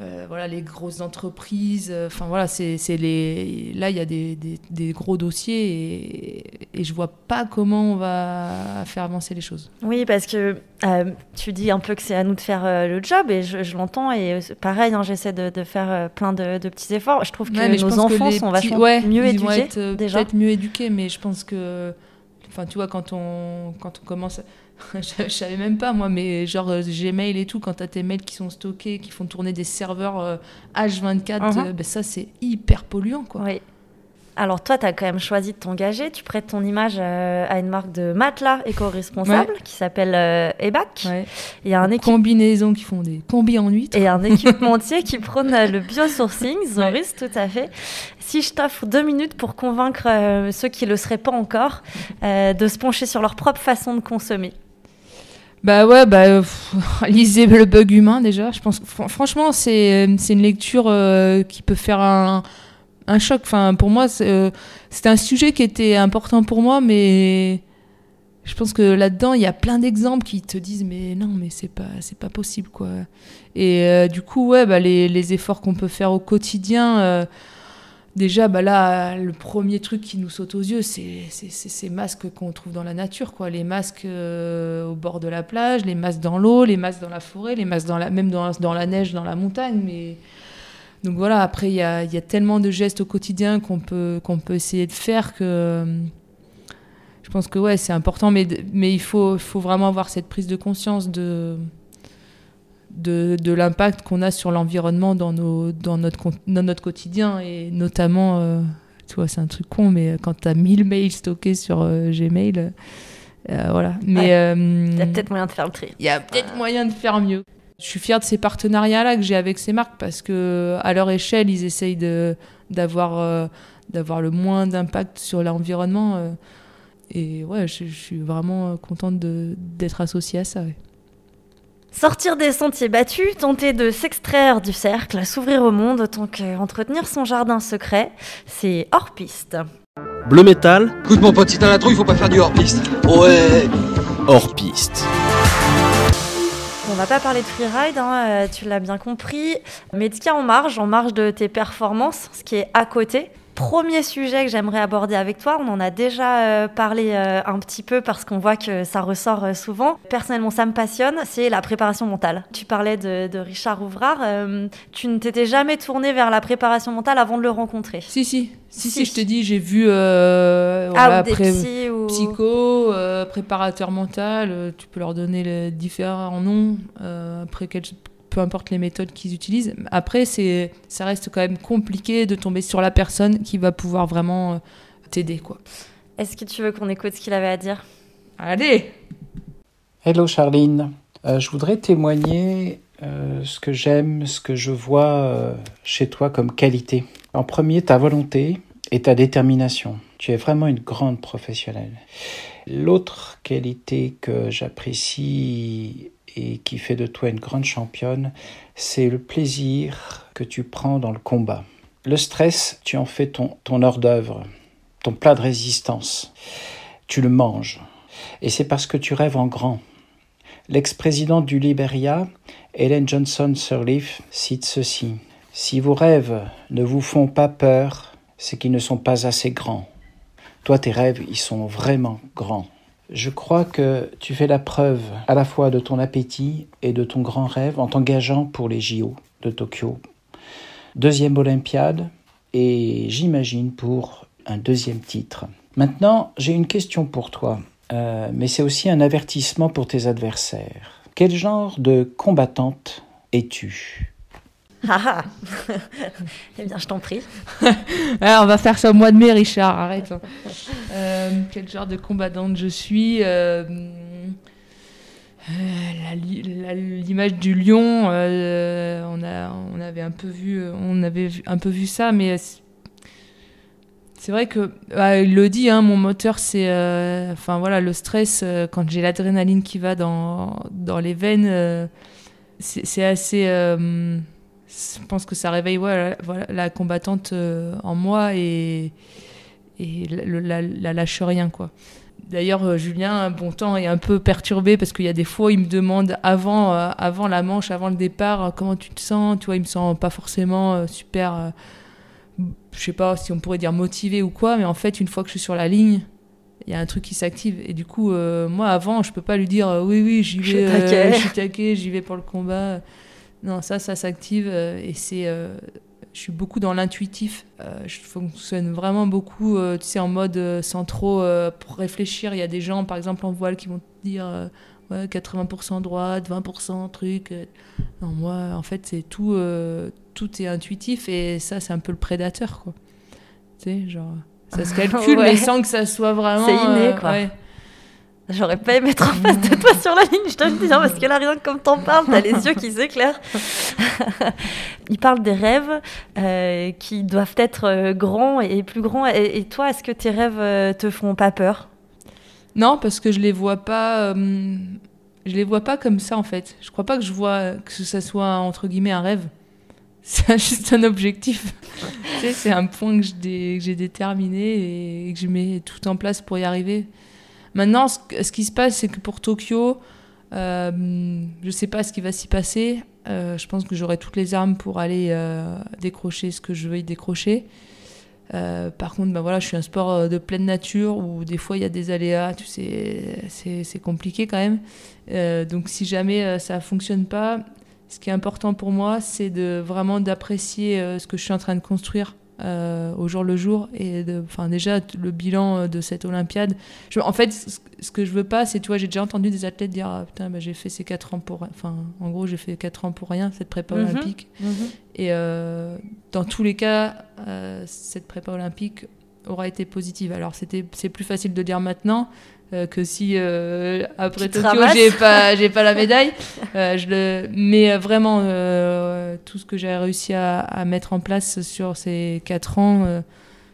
[SPEAKER 3] Euh, voilà les grosses entreprises euh, enfin voilà c'est les là il y a des, des, des gros dossiers et, et je vois pas comment on va faire avancer les choses
[SPEAKER 2] Oui, parce que euh, tu dis un peu que c'est à nous de faire euh, le job, et je, je l'entends, et pareil, hein, j'essaie de, de faire plein de, de petits efforts. Je trouve que
[SPEAKER 3] Ouais,
[SPEAKER 2] nos
[SPEAKER 3] que
[SPEAKER 2] enfants sont
[SPEAKER 3] petits-
[SPEAKER 2] vachement
[SPEAKER 3] ouais,
[SPEAKER 2] mieux
[SPEAKER 3] vont
[SPEAKER 2] éduqués,
[SPEAKER 3] être,
[SPEAKER 2] déjà.
[SPEAKER 3] Peut-être mieux éduqués, mais je pense que, enfin, tu vois, quand on, quand on commence, je savais même pas moi, mais genre euh, Gmail et tout, quand t'as tes mails qui sont stockés, qui font tourner des serveurs euh, H24,
[SPEAKER 2] Mhm.
[SPEAKER 3] euh, ben ça c'est hyper polluant, quoi.
[SPEAKER 2] Oui. Alors toi, tu as quand même choisi de t'engager. Tu prêtes ton image euh, à une marque de matelas éco-responsable qui s'appelle euh, Ebac. Il y a un équipe...
[SPEAKER 3] Combinaisons qui font des combis en huîtres.
[SPEAKER 2] Et un équipementier qui prône euh, le biosourcing, Zoris, tout à fait. Si je t'offre deux minutes pour convaincre euh, ceux qui ne le seraient pas encore euh, de se pencher sur leur propre façon de consommer.
[SPEAKER 3] Bah ouais, bah, lisez le bug humain déjà. Je pense franchement, c'est une lecture euh, qui peut faire un, choc. Enfin, pour moi, euh, c'était un sujet qui était important pour moi, mais je pense que là-dedans, il y a plein d'exemples qui te disent mais non, mais c'est pas c'est pas possible quoi. Et euh, du coup, ouais, bah, les, les efforts qu'on peut faire au quotidien. Déjà, bah là, le premier truc qui nous saute aux yeux, c'est ces masques qu'on trouve dans la nature, quoi. Les masques euh, au bord de la plage, les masques dans l'eau, les masques dans la forêt, les masques dans la, même dans, la neige, dans la montagne. Mais donc voilà. Après, il y a, tellement de gestes au quotidien qu'on peut essayer de faire que je pense que c'est important. Mais il faut faut vraiment avoir cette prise de conscience de de, de l'impact qu'on a sur l'environnement dans, nos, dans, notre, dans notre quotidien et notamment, euh, tu vois, c'est un truc con, mais quand tu as 1000 mails stockés sur euh, Gmail, euh, voilà. Mais
[SPEAKER 2] Ouais. Il y a peut-être moyen de faire le tri.
[SPEAKER 3] il y a peut-être moyen de faire mieux. Je suis fière de ces partenariats-là que j'ai avec ces marques parce que à leur échelle, ils essayent de d'avoir d'avoir le moins d'impact sur l'environnement. et ouais, je, je suis vraiment contente de- d'être associée à ça. ouais.
[SPEAKER 2] Sortir des sentiers battus, tenter de s'extraire du cercle, s'ouvrir au monde autant qu'entretenir son jardin secret, c'est hors piste.
[SPEAKER 1] Bleu métal,
[SPEAKER 13] Écoute mon pote, si t'as la trouille, faut pas faire du hors-piste. Ouais.
[SPEAKER 1] hors piste.
[SPEAKER 2] On va pas parler de freeride, hein, euh, tu l'as bien compris, mais de ce qu'il y a en marge, en marge de tes performances, ce qui est à côté. Premier sujet que j'aimerais aborder avec toi, on en a déjà euh, parlé euh, un petit peu parce qu'on voit que ça ressort euh, souvent. Personnellement, ça me passionne, c'est la préparation mentale. Tu parlais de, de Richard Ouvrard, euh, tu ne t'étais jamais tourné vers la préparation mentale avant de le rencontrer?
[SPEAKER 3] Si, si. Si, si, je te dis, j'ai vu euh,
[SPEAKER 2] Ah,
[SPEAKER 3] voilà,
[SPEAKER 2] ou des psys ou-
[SPEAKER 3] psycho, euh, préparateur mental, tu peux leur donner les différents noms, après quel- peu importe les méthodes qu'ils utilisent. Après, c'est, ça reste quand même compliqué de tomber sur la personne qui va pouvoir vraiment euh, t'aider. quoi.
[SPEAKER 2] Est-ce que tu veux qu'on écoute ce qu'il avait à dire?
[SPEAKER 3] Allez
[SPEAKER 14] Hello Charline, Euh, je voudrais témoigner euh, ce que j'aime, ce que je vois euh, chez toi comme qualité. En premier, ta volonté et ta détermination. Tu es vraiment une grande professionnelle. L'autre qualité que j'apprécie et qui fait de toi une grande championne, c'est le plaisir que tu prends dans le combat. Le stress, tu en fais ton, hors d'œuvre, ton plat de résistance. Tu le manges. Et c'est parce que tu rêves en grand. L'ex-présidente du Liberia, Helen Johnson Sirleaf, cite ceci. Si vos rêves ne vous font pas peur, c'est qu'ils ne sont pas assez grands. Toi, tes rêves, ils sont vraiment grands. Je crois que tu fais la preuve à la fois de ton appétit et de ton grand rêve en t'engageant pour les JO de Tokyo. Deuxième Olympiade et j'imagine pour un deuxième titre. Maintenant, j'ai une question pour toi, euh, mais c'est aussi un avertissement pour tes adversaires. Quel genre de combattante es-tu?
[SPEAKER 2] Ah ah Eh bien, je t'en prie.
[SPEAKER 3] Ah, on va faire ça au mois de mai, Richard, arrête. hein. Euh, quel genre de combattante je suis euh, euh, L'image du lion, on, a, on avait un peu vu, on avait un peu vu ça, mais c'est- vrai que ah, il le dit, hein, mon moteur, c'est, enfin voilà, le stress quand j'ai l'adrénaline qui va dans dans les veines, c'est assez. Je pense que ça réveille ouais, la, voilà, la combattante euh, en moi et, et la, la- la lâche rien quoi. D'ailleurs, euh, Julien, bon temps, est un peu perturbé parce qu'il y a des fois, il me demande avant, euh, avant la manche, avant le départ, euh, comment tu te sens. Tu vois, il me sent pas forcément euh, super, je sais pas si on pourrait dire motivé ou quoi, mais en fait, une fois que je suis sur la ligne, il y a un truc qui s'active. Et du coup, moi, avant, je peux pas lui dire oui, oui, j'y vais, je suis taqué, j'y vais pour le combat. Non, ça, ça s'active euh, et c'est. euh, je suis beaucoup dans l'intuitif. Euh, je fonctionne vraiment beaucoup, tu sais, en mode sans trop réfléchir. Il y a des gens, par exemple, en voile, qui vont te dire ouais, 80% droite, 20% truc. Non, moi, en fait, c'est tout, euh, tout est intuitif et ça, c'est un peu le prédateur, quoi. Tu sais, genre, ça se calcule,
[SPEAKER 2] Ouais.
[SPEAKER 3] mais sans que ça soit vraiment.
[SPEAKER 2] C'est inné,
[SPEAKER 3] euh,
[SPEAKER 2] quoi.
[SPEAKER 3] ouais.
[SPEAKER 2] J'aurais pas aimé être en face de toi sur la ligne, je te le dis, hein, parce que là, rien que comme t'en parles, t'as les yeux qui s'éclairent. Il parle des rêves euh, qui doivent être euh, grands et plus grands. Et, toi, est-ce que tes rêves euh, te font pas peur?
[SPEAKER 3] Non, parce que je les vois pas. je les vois pas comme ça en fait. Je crois pas que je vois que ça soit entre guillemets un rêve. C'est juste un objectif. c'est un point que j'ai déterminé et que je mets tout en place pour y arriver. Maintenant, ce, qui se passe, c'est que pour Tokyo, euh, je sais pas ce qui va s'y passer. Euh, je pense que j'aurai toutes les armes pour aller euh, décrocher ce que je veux y décrocher. Par contre, ben voilà, je suis un sport de pleine nature où des fois il y a des aléas, c'est compliqué quand même. Donc si jamais ça fonctionne pas, ce qui est important pour moi, c'est de vraiment d'apprécier ce que je suis en train de construire euh, au jour le jour et de, enfin déjà le bilan euh, de cette Olympiade. Je- en fait, ce ce que je veux pas, c'est, tu vois, j'ai déjà entendu des athlètes dire, ah, putain, bah, j'ai fait ces quatre ans pour, enfin, en gros, j'ai fait quatre ans pour rien cette prépa
[SPEAKER 2] Mhm,
[SPEAKER 3] olympique.
[SPEAKER 2] mhm.
[SPEAKER 3] Et euh, dans tous les cas, euh, cette prépa olympique, aura été positive. Alors c'était c'est plus facile de dire maintenant euh, que si euh, après
[SPEAKER 2] Tu
[SPEAKER 3] Tokyo j'ai pas j'ai pas la médaille. Euh, je le mais vraiment tout ce que j'ai réussi à, à mettre en place sur ces quatre ans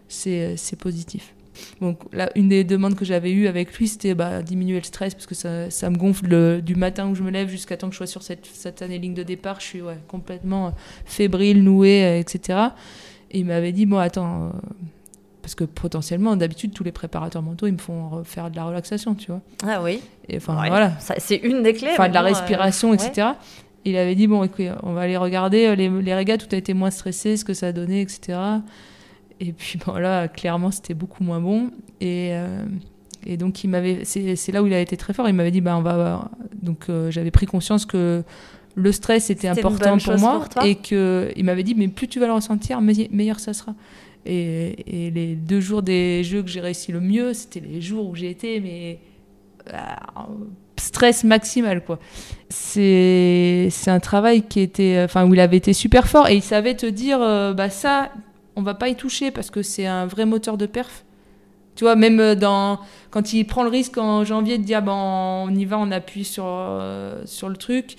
[SPEAKER 3] c'est positif. Donc là, une des demandes que j'avais eues avec lui, c'était bah, diminuer le stress parce que ça, ça me gonfle le- du matin où je me lève jusqu'à temps que je sois sur cette, cette année ligne de départ. Je suis ouais, complètement fébrile, nouée, etc. Et il m'avait dit bon attends, parce que potentiellement d'habitude tous les préparateurs mentaux ils me font re- faire de la relaxation, tu vois.
[SPEAKER 2] Ah oui.
[SPEAKER 3] Enfin
[SPEAKER 2] Ouais,
[SPEAKER 3] voilà.
[SPEAKER 2] C'est une des clés.
[SPEAKER 3] Enfin de la
[SPEAKER 2] euh,
[SPEAKER 3] respiration,
[SPEAKER 2] ouais.
[SPEAKER 3] etc. Il avait dit bon écoute, on va aller regarder euh, les, les régates où as été moins stressé, ce que ça a donné, etc. Et puis bon là clairement c'était beaucoup moins bon et euh, et donc il m'avait c'est là où il a été très fort. Il m'avait dit bah on va donc euh, j'avais pris conscience que le stress était important pour moi
[SPEAKER 2] pour
[SPEAKER 3] et que il m'avait dit mais plus tu vas le ressentir meille- meilleur ça sera. Et, et les deux jours des jeux que j'ai réussi le mieux, c'était les jours où j'ai été mais ah, stress maximal quoi. C'est c'est un travail qui était enfin où il avait été super fort et il savait te dire euh, bah ça on va pas y toucher parce que c'est un vrai moteur de perf. Tu vois même euh, dans quand il prend le risque en janvier de dire bon on y va on appuie sur euh, sur le truc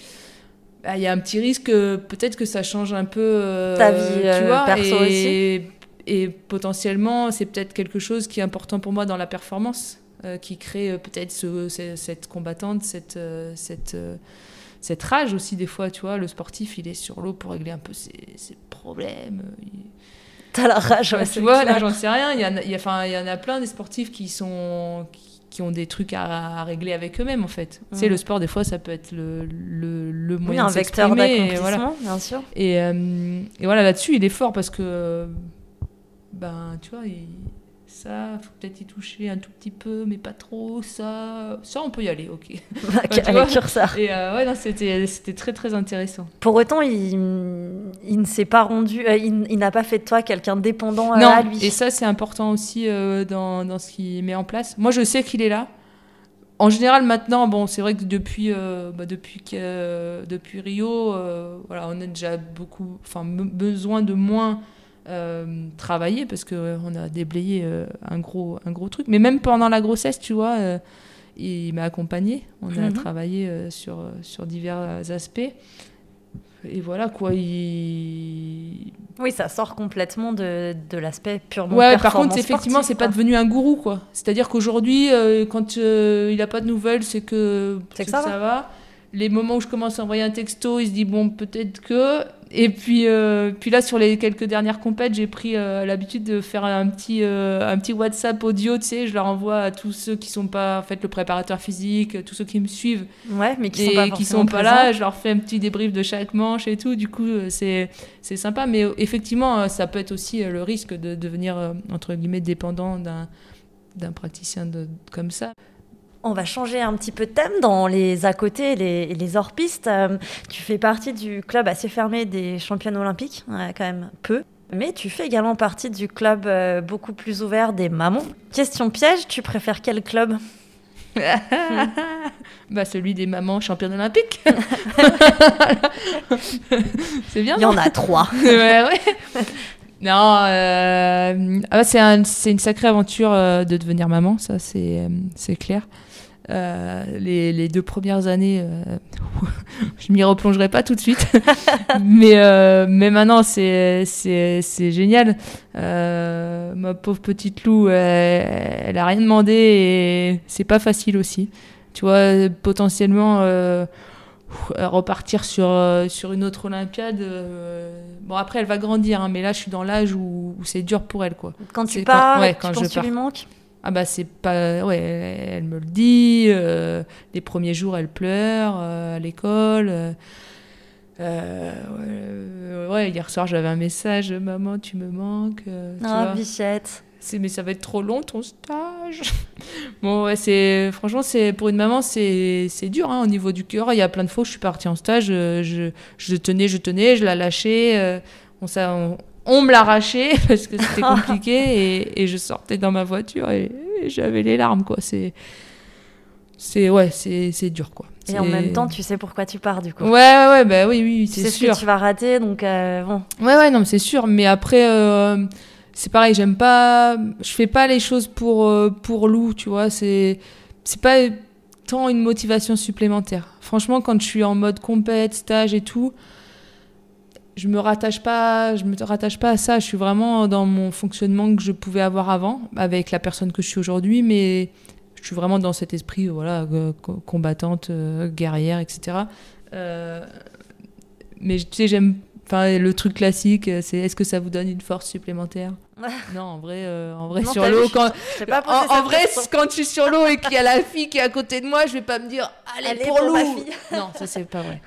[SPEAKER 3] bah, il y a un petit risque euh, peut-être que ça change un peu euh,
[SPEAKER 2] Ta vie,
[SPEAKER 3] tu
[SPEAKER 2] euh,
[SPEAKER 3] vois
[SPEAKER 2] perso
[SPEAKER 3] et, et potentiellement c'est peut-être quelque chose qui est important pour moi dans la performance euh, qui crée euh, peut-être ce- ce- cette combattante cette euh, cette cette rage aussi des fois tu vois le sportif il est sur l'eau pour régler un peu ses, ses problèmes il-
[SPEAKER 2] T'as la rage, ouais,
[SPEAKER 3] tu vois,
[SPEAKER 2] clair.
[SPEAKER 3] là, j'en sais rien. Il y, en a, il y a- enfin, il y en a plein des sportifs qui sont qui, qui ont des trucs à, à régler avec eux-mêmes, en fait. Tu sais, le sport, des fois, ça peut être le, le, le
[SPEAKER 2] Oui,
[SPEAKER 3] moyen
[SPEAKER 2] un
[SPEAKER 3] de
[SPEAKER 2] vecteur d'accomplissement,
[SPEAKER 3] voilà.
[SPEAKER 2] bien sûr.
[SPEAKER 3] Et, euh, et voilà, là-dessus, il est fort parce que, ben, tu vois, il- ça, faut peut-être y toucher un tout petit peu, mais pas trop. Ça, ça, on peut y aller, ok.
[SPEAKER 2] Bah, avec curseur.
[SPEAKER 3] Et euh, ouais, c'était c'était très, très intéressant.
[SPEAKER 2] Pour autant, il, il ne s'est pas rendu, euh, il, il n'a pas fait de toi quelqu'un dépendant
[SPEAKER 3] non,
[SPEAKER 2] à lui.
[SPEAKER 3] et ça c'est important aussi euh, dans, dans ce qu'il met en place. Moi je sais qu'il est là. En général maintenant, bon c'est vrai que depuis, euh, bah, depuis, que, depuis Rio, voilà, on a déjà beaucoup, enfin be- besoin de moins euh, travailler parce que euh, on a déblayé euh, un gros, un gros truc. Mais même pendant la grossesse, tu vois, il m'a accompagné. On a
[SPEAKER 2] Mhm.
[SPEAKER 3] travaillé sur, sur divers aspects. Et voilà quoi, il,
[SPEAKER 2] Oui, ça sort complètement de, de l'aspect purement
[SPEAKER 3] Ouais, par contre, effectivement, c'est pas devenu un gourou, quoi. C'est-à-dire qu'aujourd'hui, euh, quand euh, il a pas de nouvelles, c'est que,
[SPEAKER 2] C'est que ça va.
[SPEAKER 3] Les moments où je commence à envoyer un texto, il se dit bon, peut-être que. Et puis, euh, puis là, sur les quelques dernières compètes, j'ai pris euh, l'habitude de faire un petit, euh, un petit WhatsApp audio, tu sais, je leur envoie à tous ceux qui sont pas, en fait, le préparateur physique, tous ceux qui me suivent.
[SPEAKER 2] Ouais, mais qui
[SPEAKER 3] et
[SPEAKER 2] sont pas
[SPEAKER 3] qui sont pas là, je leur fais un petit débrief de chaque manche et tout. Du coup, c'est c'est sympa. Mais effectivement, ça peut être aussi le risque de devenir, entre guillemets, dépendant d'un d'un praticien de, comme ça.
[SPEAKER 2] On va changer un petit peu de thème dans les à côté et les, les hors-pistes. Euh, tu fais partie du club assez fermé des championnes olympiques, euh, quand même peu. Mais tu fais également partie du club euh, beaucoup plus ouvert des mamans. Question piège, tu préfères quel club?
[SPEAKER 3] Bah, celui des mamans championnes olympiques. c'est bien.
[SPEAKER 2] Il y en a trois.
[SPEAKER 3] ouais, ouais. Non, euh, ah bah, c'est un- c'est une sacrée aventure de devenir maman, ça c'est c'est clair. Euh, les, les deux premières années, euh, je m'y replongerai pas tout de suite, mais euh, mais maintenant c'est c'est c'est génial. Ma pauvre petite Lou, elle, elle a rien demandé et c'est pas facile aussi. Tu vois, potentiellement repartir sur sur une autre Olympiade. bon après elle va grandir, hein, mais là je suis dans l'âge où, où c'est dur pour elle quoi.
[SPEAKER 2] Quand tu
[SPEAKER 3] C'est
[SPEAKER 2] pars,
[SPEAKER 3] ouais,
[SPEAKER 2] tu
[SPEAKER 3] quand
[SPEAKER 2] penses
[SPEAKER 3] je
[SPEAKER 2] tu lui
[SPEAKER 3] pars. Ah bah c'est pas ouais elle me le dit euh, les premiers jours elle pleure euh, à l'école euh, euh, ouais, ouais, hier soir j'avais un message maman tu me manques
[SPEAKER 2] Ah, bichette.
[SPEAKER 3] c'est mais ça va être trop long ton stage. Bon ouais c'est franchement c'est pour une maman c'est c'est dur hein, au niveau du cœur. Il y a plein de fois où je suis partie en stage je, je tenais je tenais je la lâchais on, ça, on, on me l'arrachait parce que c'était compliqué et, et je sortais dans ma voiture et, et j'avais les larmes quoi c'est c'est ouais c'est c'est dur quoi
[SPEAKER 2] Et en
[SPEAKER 3] C'est-
[SPEAKER 2] même temps, tu sais pourquoi tu pars du coup.
[SPEAKER 3] ouais ouais ouais bah oui oui c'est sûr
[SPEAKER 2] ce que tu vas rater, donc euh, bon.
[SPEAKER 3] Ouais, ouais, non, c'est sûr. Mais après, euh, c'est pareil, j'aime pas. Je fais pas les choses pour, euh, pour Lou, tu vois. C'est, c'est pas tant une motivation supplémentaire. Franchement, quand je suis en mode compète, stage et tout, je me rattache pas, je me rattache pas à ça. Je suis vraiment dans mon fonctionnement que je pouvais avoir avant, avec la personne que je suis aujourd'hui, mais je suis vraiment dans cet esprit, voilà, euh, co- combattante, euh, guerrière, etc. Euh, mais tu sais, j'aime. Enfin, le truc classique, euh, c'est est-ce que ça vous donne une force supplémentaire Non, en vrai, euh, en vrai
[SPEAKER 2] Non,
[SPEAKER 3] sur l'eau, quand
[SPEAKER 2] pas
[SPEAKER 3] en, vrai, quand je suis sur l'eau et qu'il y a la fille qui est à côté de moi, je vais pas me dire allez,
[SPEAKER 2] Allez,
[SPEAKER 3] pour,
[SPEAKER 2] pour fille.
[SPEAKER 3] Non, ça c'est pas vrai.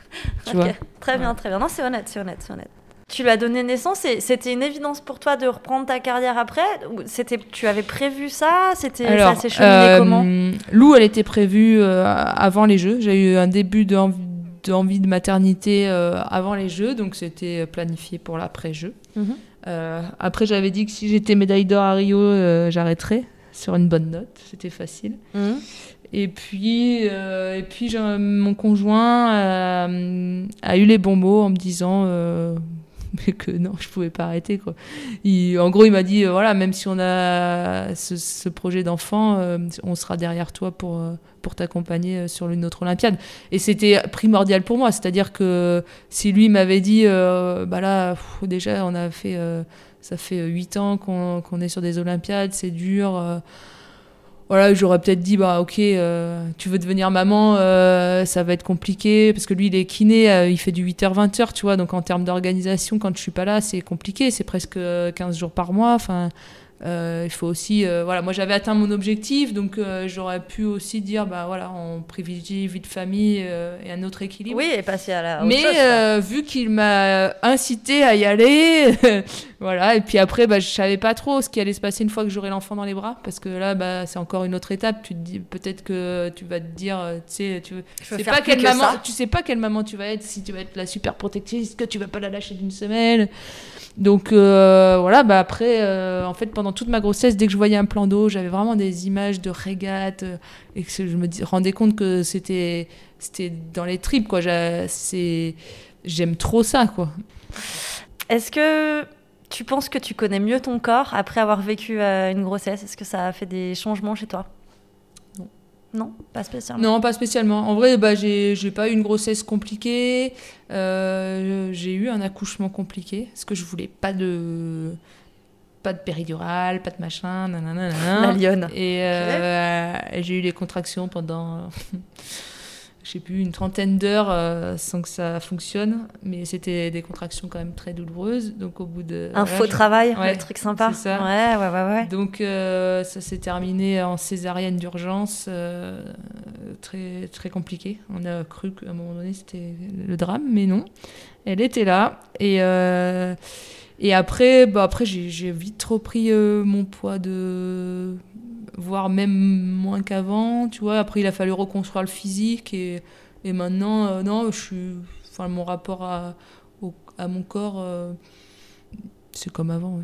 [SPEAKER 3] Tu vois
[SPEAKER 2] Très bien, très bien. Non, c'est honnête, c'est honnête, c'est honnête. Tu lui as donné naissance et c'était une évidence pour toi de reprendre ta carrière après C'était, tu avais prévu ça? C'était, ça s'est cheminé
[SPEAKER 3] euh,
[SPEAKER 2] comment?
[SPEAKER 3] Lou, elle était prévue euh, avant les Jeux. J'ai eu un début d'envie d'envie de maternité euh, avant les Jeux, donc c'était planifié pour l'après-Jeux.
[SPEAKER 2] Mhm.
[SPEAKER 3] Euh, après, j'avais dit que si j'étais médaille d'or à Rio, euh, j'arrêterais sur une bonne note. C'était facile.
[SPEAKER 2] Mhm.
[SPEAKER 3] Et puis, euh, et puis mon conjoint euh, a eu les bons mots en me disant euh, mais que non, je pouvais pas arrêter. Quoi. Il- en gros, il m'a dit euh, voilà, même si on a ce, projet d'enfant, euh, on sera derrière toi pour, euh, pour t'accompagner sur une autre Olympiade. Et c'était primordial pour moi. C'est-à-dire que si lui m'avait dit euh, bah là, déjà, on a fait. ça fait huit ans qu'on qu'on est sur des Olympiades, c'est dur. Euh, voilà, j'aurais peut-être dit, bah ok, euh, tu veux devenir maman, euh, ça va être compliqué, parce que lui, il est kiné, euh, il fait du 8h-20h, tu vois, donc en termes d'organisation, quand je suis pas là, c'est compliqué, c'est presque euh, 15 jours par mois, enfin, euh, il faut aussi, euh, voilà, moi j'avais atteint mon objectif, donc euh, j'aurais pu aussi dire, bah voilà, on privilégie vie de famille et un autre équilibre.
[SPEAKER 2] Oui, et passer à la. autre
[SPEAKER 3] Mais
[SPEAKER 2] chose,
[SPEAKER 3] vu qu'il m'a incité à y aller, voilà. Et puis après, bah, je savais pas trop ce qui allait se passer une fois que j'aurai l'enfant dans les bras, parce que là, bah, c'est encore une autre étape. Tu te dis peut-être que tu vas te dire, tu sais, tu sais pas quelle
[SPEAKER 2] que
[SPEAKER 3] maman,
[SPEAKER 2] ça.
[SPEAKER 3] tu sais pas quelle maman tu vas être, si tu vas être la super protectrice, que tu vas pas la lâcher d'une semaine. Donc voilà, bah après, en fait, pendant toute ma grossesse, dès que je voyais un plan d'eau, j'avais vraiment des images de régates euh, et que je me rendais compte que c'était c'était dans les tripes quoi. J'aime trop ça quoi.
[SPEAKER 2] Est-ce que tu penses que tu connais mieux ton corps après avoir vécu euh, une grossesse? Est-ce que ça a fait des changements chez toi?
[SPEAKER 3] Non.
[SPEAKER 2] Non, pas spécialement?
[SPEAKER 3] Non, pas spécialement. En vrai, bah, j'ai j'ai pas eu une grossesse compliquée. Euh, j'ai eu un accouchement compliqué parce que je voulais pas de pas de péridurale, pas de machin, nanana, nanana.
[SPEAKER 2] La lionne.
[SPEAKER 3] Et euh, et j'ai eu les contractions pendant je sais plus une trentaine d'heures euh, sans que ça fonctionne, mais c'était des contractions quand même très douloureuses. Donc au bout de
[SPEAKER 2] Un
[SPEAKER 3] voilà,
[SPEAKER 2] faux
[SPEAKER 3] je-
[SPEAKER 2] travail,
[SPEAKER 3] Ouais,
[SPEAKER 2] le truc sympa.
[SPEAKER 3] c'est ça.
[SPEAKER 2] Ouais, ouais, ouais, ouais.
[SPEAKER 3] Donc euh, ça s'est terminé en césarienne d'urgence, euh, très très compliqué. On a cru qu'à un moment donné c'était le drame, mais non. Elle était là et euh, et après bah après j'ai vite repris euh, mon poids de voire même moins qu'avant, tu vois. Après il a fallu reconstruire le physique et et maintenant euh, non je suis enfin mon rapport à à mon corps euh, c'est comme avant.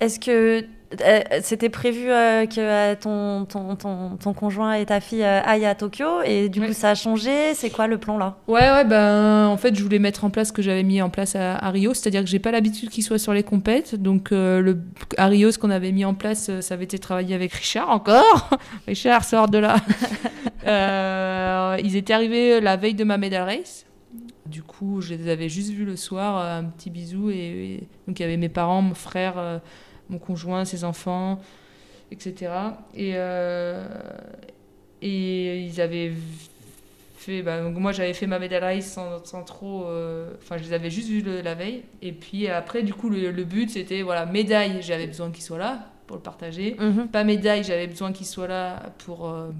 [SPEAKER 2] Est-ce que euh, c'était prévu euh, que euh, ton, ton, ton, ton conjoint et ta fille aillent à Tokyo et du coup ça a changé C'est quoi le plan là?
[SPEAKER 3] Ouais, ouais, ben en fait, je voulais mettre en place ce que j'avais mis en place à, à Rio, c'est-à-dire que j'ai pas l'habitude qu'il soit sur les compètes. Donc, euh, le, à Rio, ce qu'on avait mis en place, ça avait été travaillé avec Richard encore. Richard, sort de là. Ils étaient arrivés la veille de ma medal race. Du coup, je les avais juste vus le soir, un petit bisou. Et, et- donc, il y avait mes parents, mon frère, mon conjoint, ses enfants, etc. Et, euh, et ils avaient fait. bah, donc moi, j'avais fait ma race sans, sans trop. euh, Enfin, je les avais juste vus le- la veille. Et puis après, du coup, le, le but, c'était voilà, médaille, j'avais besoin qu'ils soient là pour le partager. Pas médaille, j'avais besoin qu'ils soient là pour euh,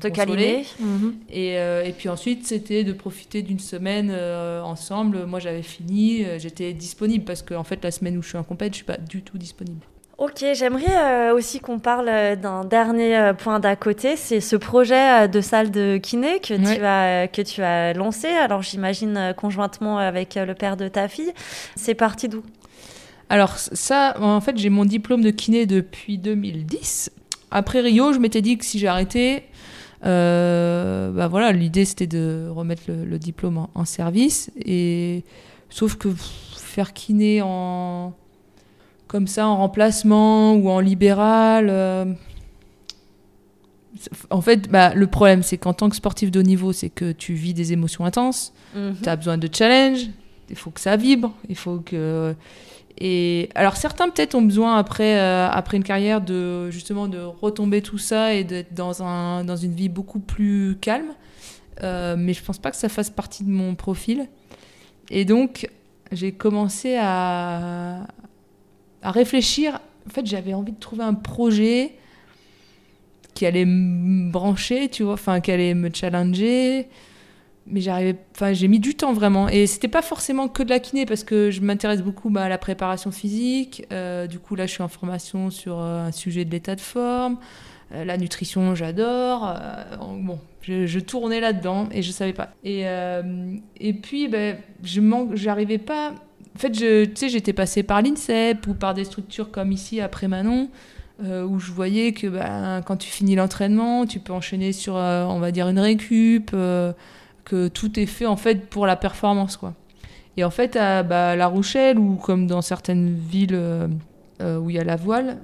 [SPEAKER 2] Te. Mhm.
[SPEAKER 3] Et, euh, et puis ensuite, c'était de profiter d'une semaine euh, ensemble. Moi, j'avais fini, j'étais disponible parce qu'en fait, la semaine où je suis en compète, je suis pas du tout disponible.
[SPEAKER 2] Ok, j'aimerais euh, aussi qu'on parle euh, d'un dernier euh, point d'à côté, c'est ce projet euh, de salle de kiné que, tu, as, que tu as lancé, alors j'imagine conjointement avec le père de ta fille. C'est parti d'où?
[SPEAKER 3] Alors ça, en fait, j'ai mon diplôme de kiné depuis 2010. Après Rio, je m'étais dit que si j'arrêtais, bah voilà, l'idée c'était de remettre le, le diplôme en, en service. Et sauf que pff, faire kiné en comme ça en remplacement ou en libéral. euh, En fait, bah, le problème, c'est qu'en tant que sportif de haut niveau, c'est que tu vis des émotions intenses.
[SPEAKER 2] Mhm.
[SPEAKER 3] Tu as besoin de challenge. Il faut que ça vibre. Il faut que. Et alors certains peut-être ont besoin après euh, après une carrière de justement de retomber tout ça et d'être dans un dans une vie beaucoup plus calme. Euh, mais je pense pas que ça fasse partie de mon profil. Et donc j'ai commencé à à réfléchir. En fait, j'avais envie de trouver un projet qui allait me brancher, tu vois, enfin qui allait me challenger. Mais j'arrivais, enfin j'ai mis du temps vraiment. Et c'était pas forcément que de la kiné parce que je m'intéresse beaucoup bah, à la préparation physique. Euh, du coup là, je suis en formation sur euh, un sujet de l'état de forme. Euh, la nutrition, j'adore. Bon, je, je tournais là-dedans et je savais pas. Et, et puis, ben, je manque, j'arrivais pas. En fait, tu sais, j'étais passée par l'INSEP ou par des structures comme ici après Manon, euh, où je voyais que ben, quand tu finis l'entraînement, tu peux enchaîner sur, euh, on va dire, une récup, euh, que tout est fait en fait pour la performance, quoi. Et en fait, à bah, La Rochelle ou comme dans certaines villes où il y a la voile,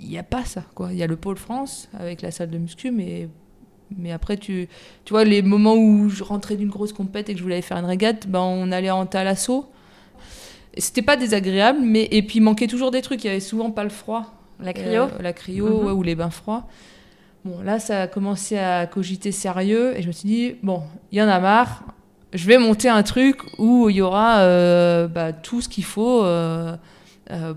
[SPEAKER 3] il n'y a pas ça, quoi. Il y a le pôle France avec la salle de muscu, mais mais après, tu, tu vois, les moments où je rentrais d'une grosse compète et que je voulais aller faire une régate, ben, on allait en talasso. C'était pas désagréable, mais et puis il manquait toujours des trucs. Il y avait souvent pas le froid.
[SPEAKER 2] La cryo
[SPEAKER 3] Euh, La cryo,
[SPEAKER 2] Mhm.
[SPEAKER 3] ouais, ou les bains froids. Bon, là, ça a commencé à cogiter sérieux et je me suis dit, bon, il y en a marre. Je vais monter un truc où il y aura euh, bah, tout ce qu'il faut euh,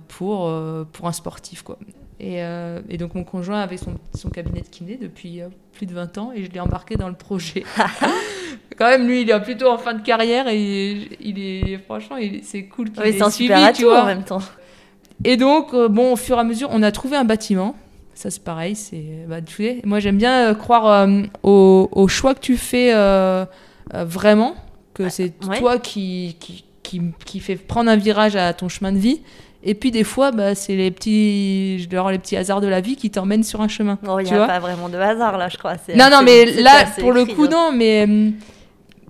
[SPEAKER 3] pour, pour un sportif, quoi. Et, euh, et donc mon conjoint avait son, son cabinet de kiné depuis euh, plus de 20 ans et je l'ai embarqué dans le projet. Quand même, lui, il est plutôt en fin de carrière et il est franchement, c'est cool qu'il
[SPEAKER 2] Oui,
[SPEAKER 3] ait
[SPEAKER 2] un
[SPEAKER 3] suivi,
[SPEAKER 2] super
[SPEAKER 3] tu vois.
[SPEAKER 2] en même temps.
[SPEAKER 3] Et donc, euh, bon, au fur et à mesure, on a trouvé un bâtiment. Ça, c'est pareil. C'est, bah, tu sais, moi, j'aime bien croire au, au choix que tu fais vraiment, que c'est
[SPEAKER 2] ouais.
[SPEAKER 3] toi qui, qui, qui, qui fait prendre un virage à ton chemin de vie. Et puis, des fois, bah, c'est les petits, leur les petits hasards de la vie qui t'emmènent sur un chemin.
[SPEAKER 2] Il n'y a
[SPEAKER 3] vois
[SPEAKER 2] pas vraiment de hasard là, je crois.
[SPEAKER 3] non, non, mais là, pour le coup, non, mais, hum,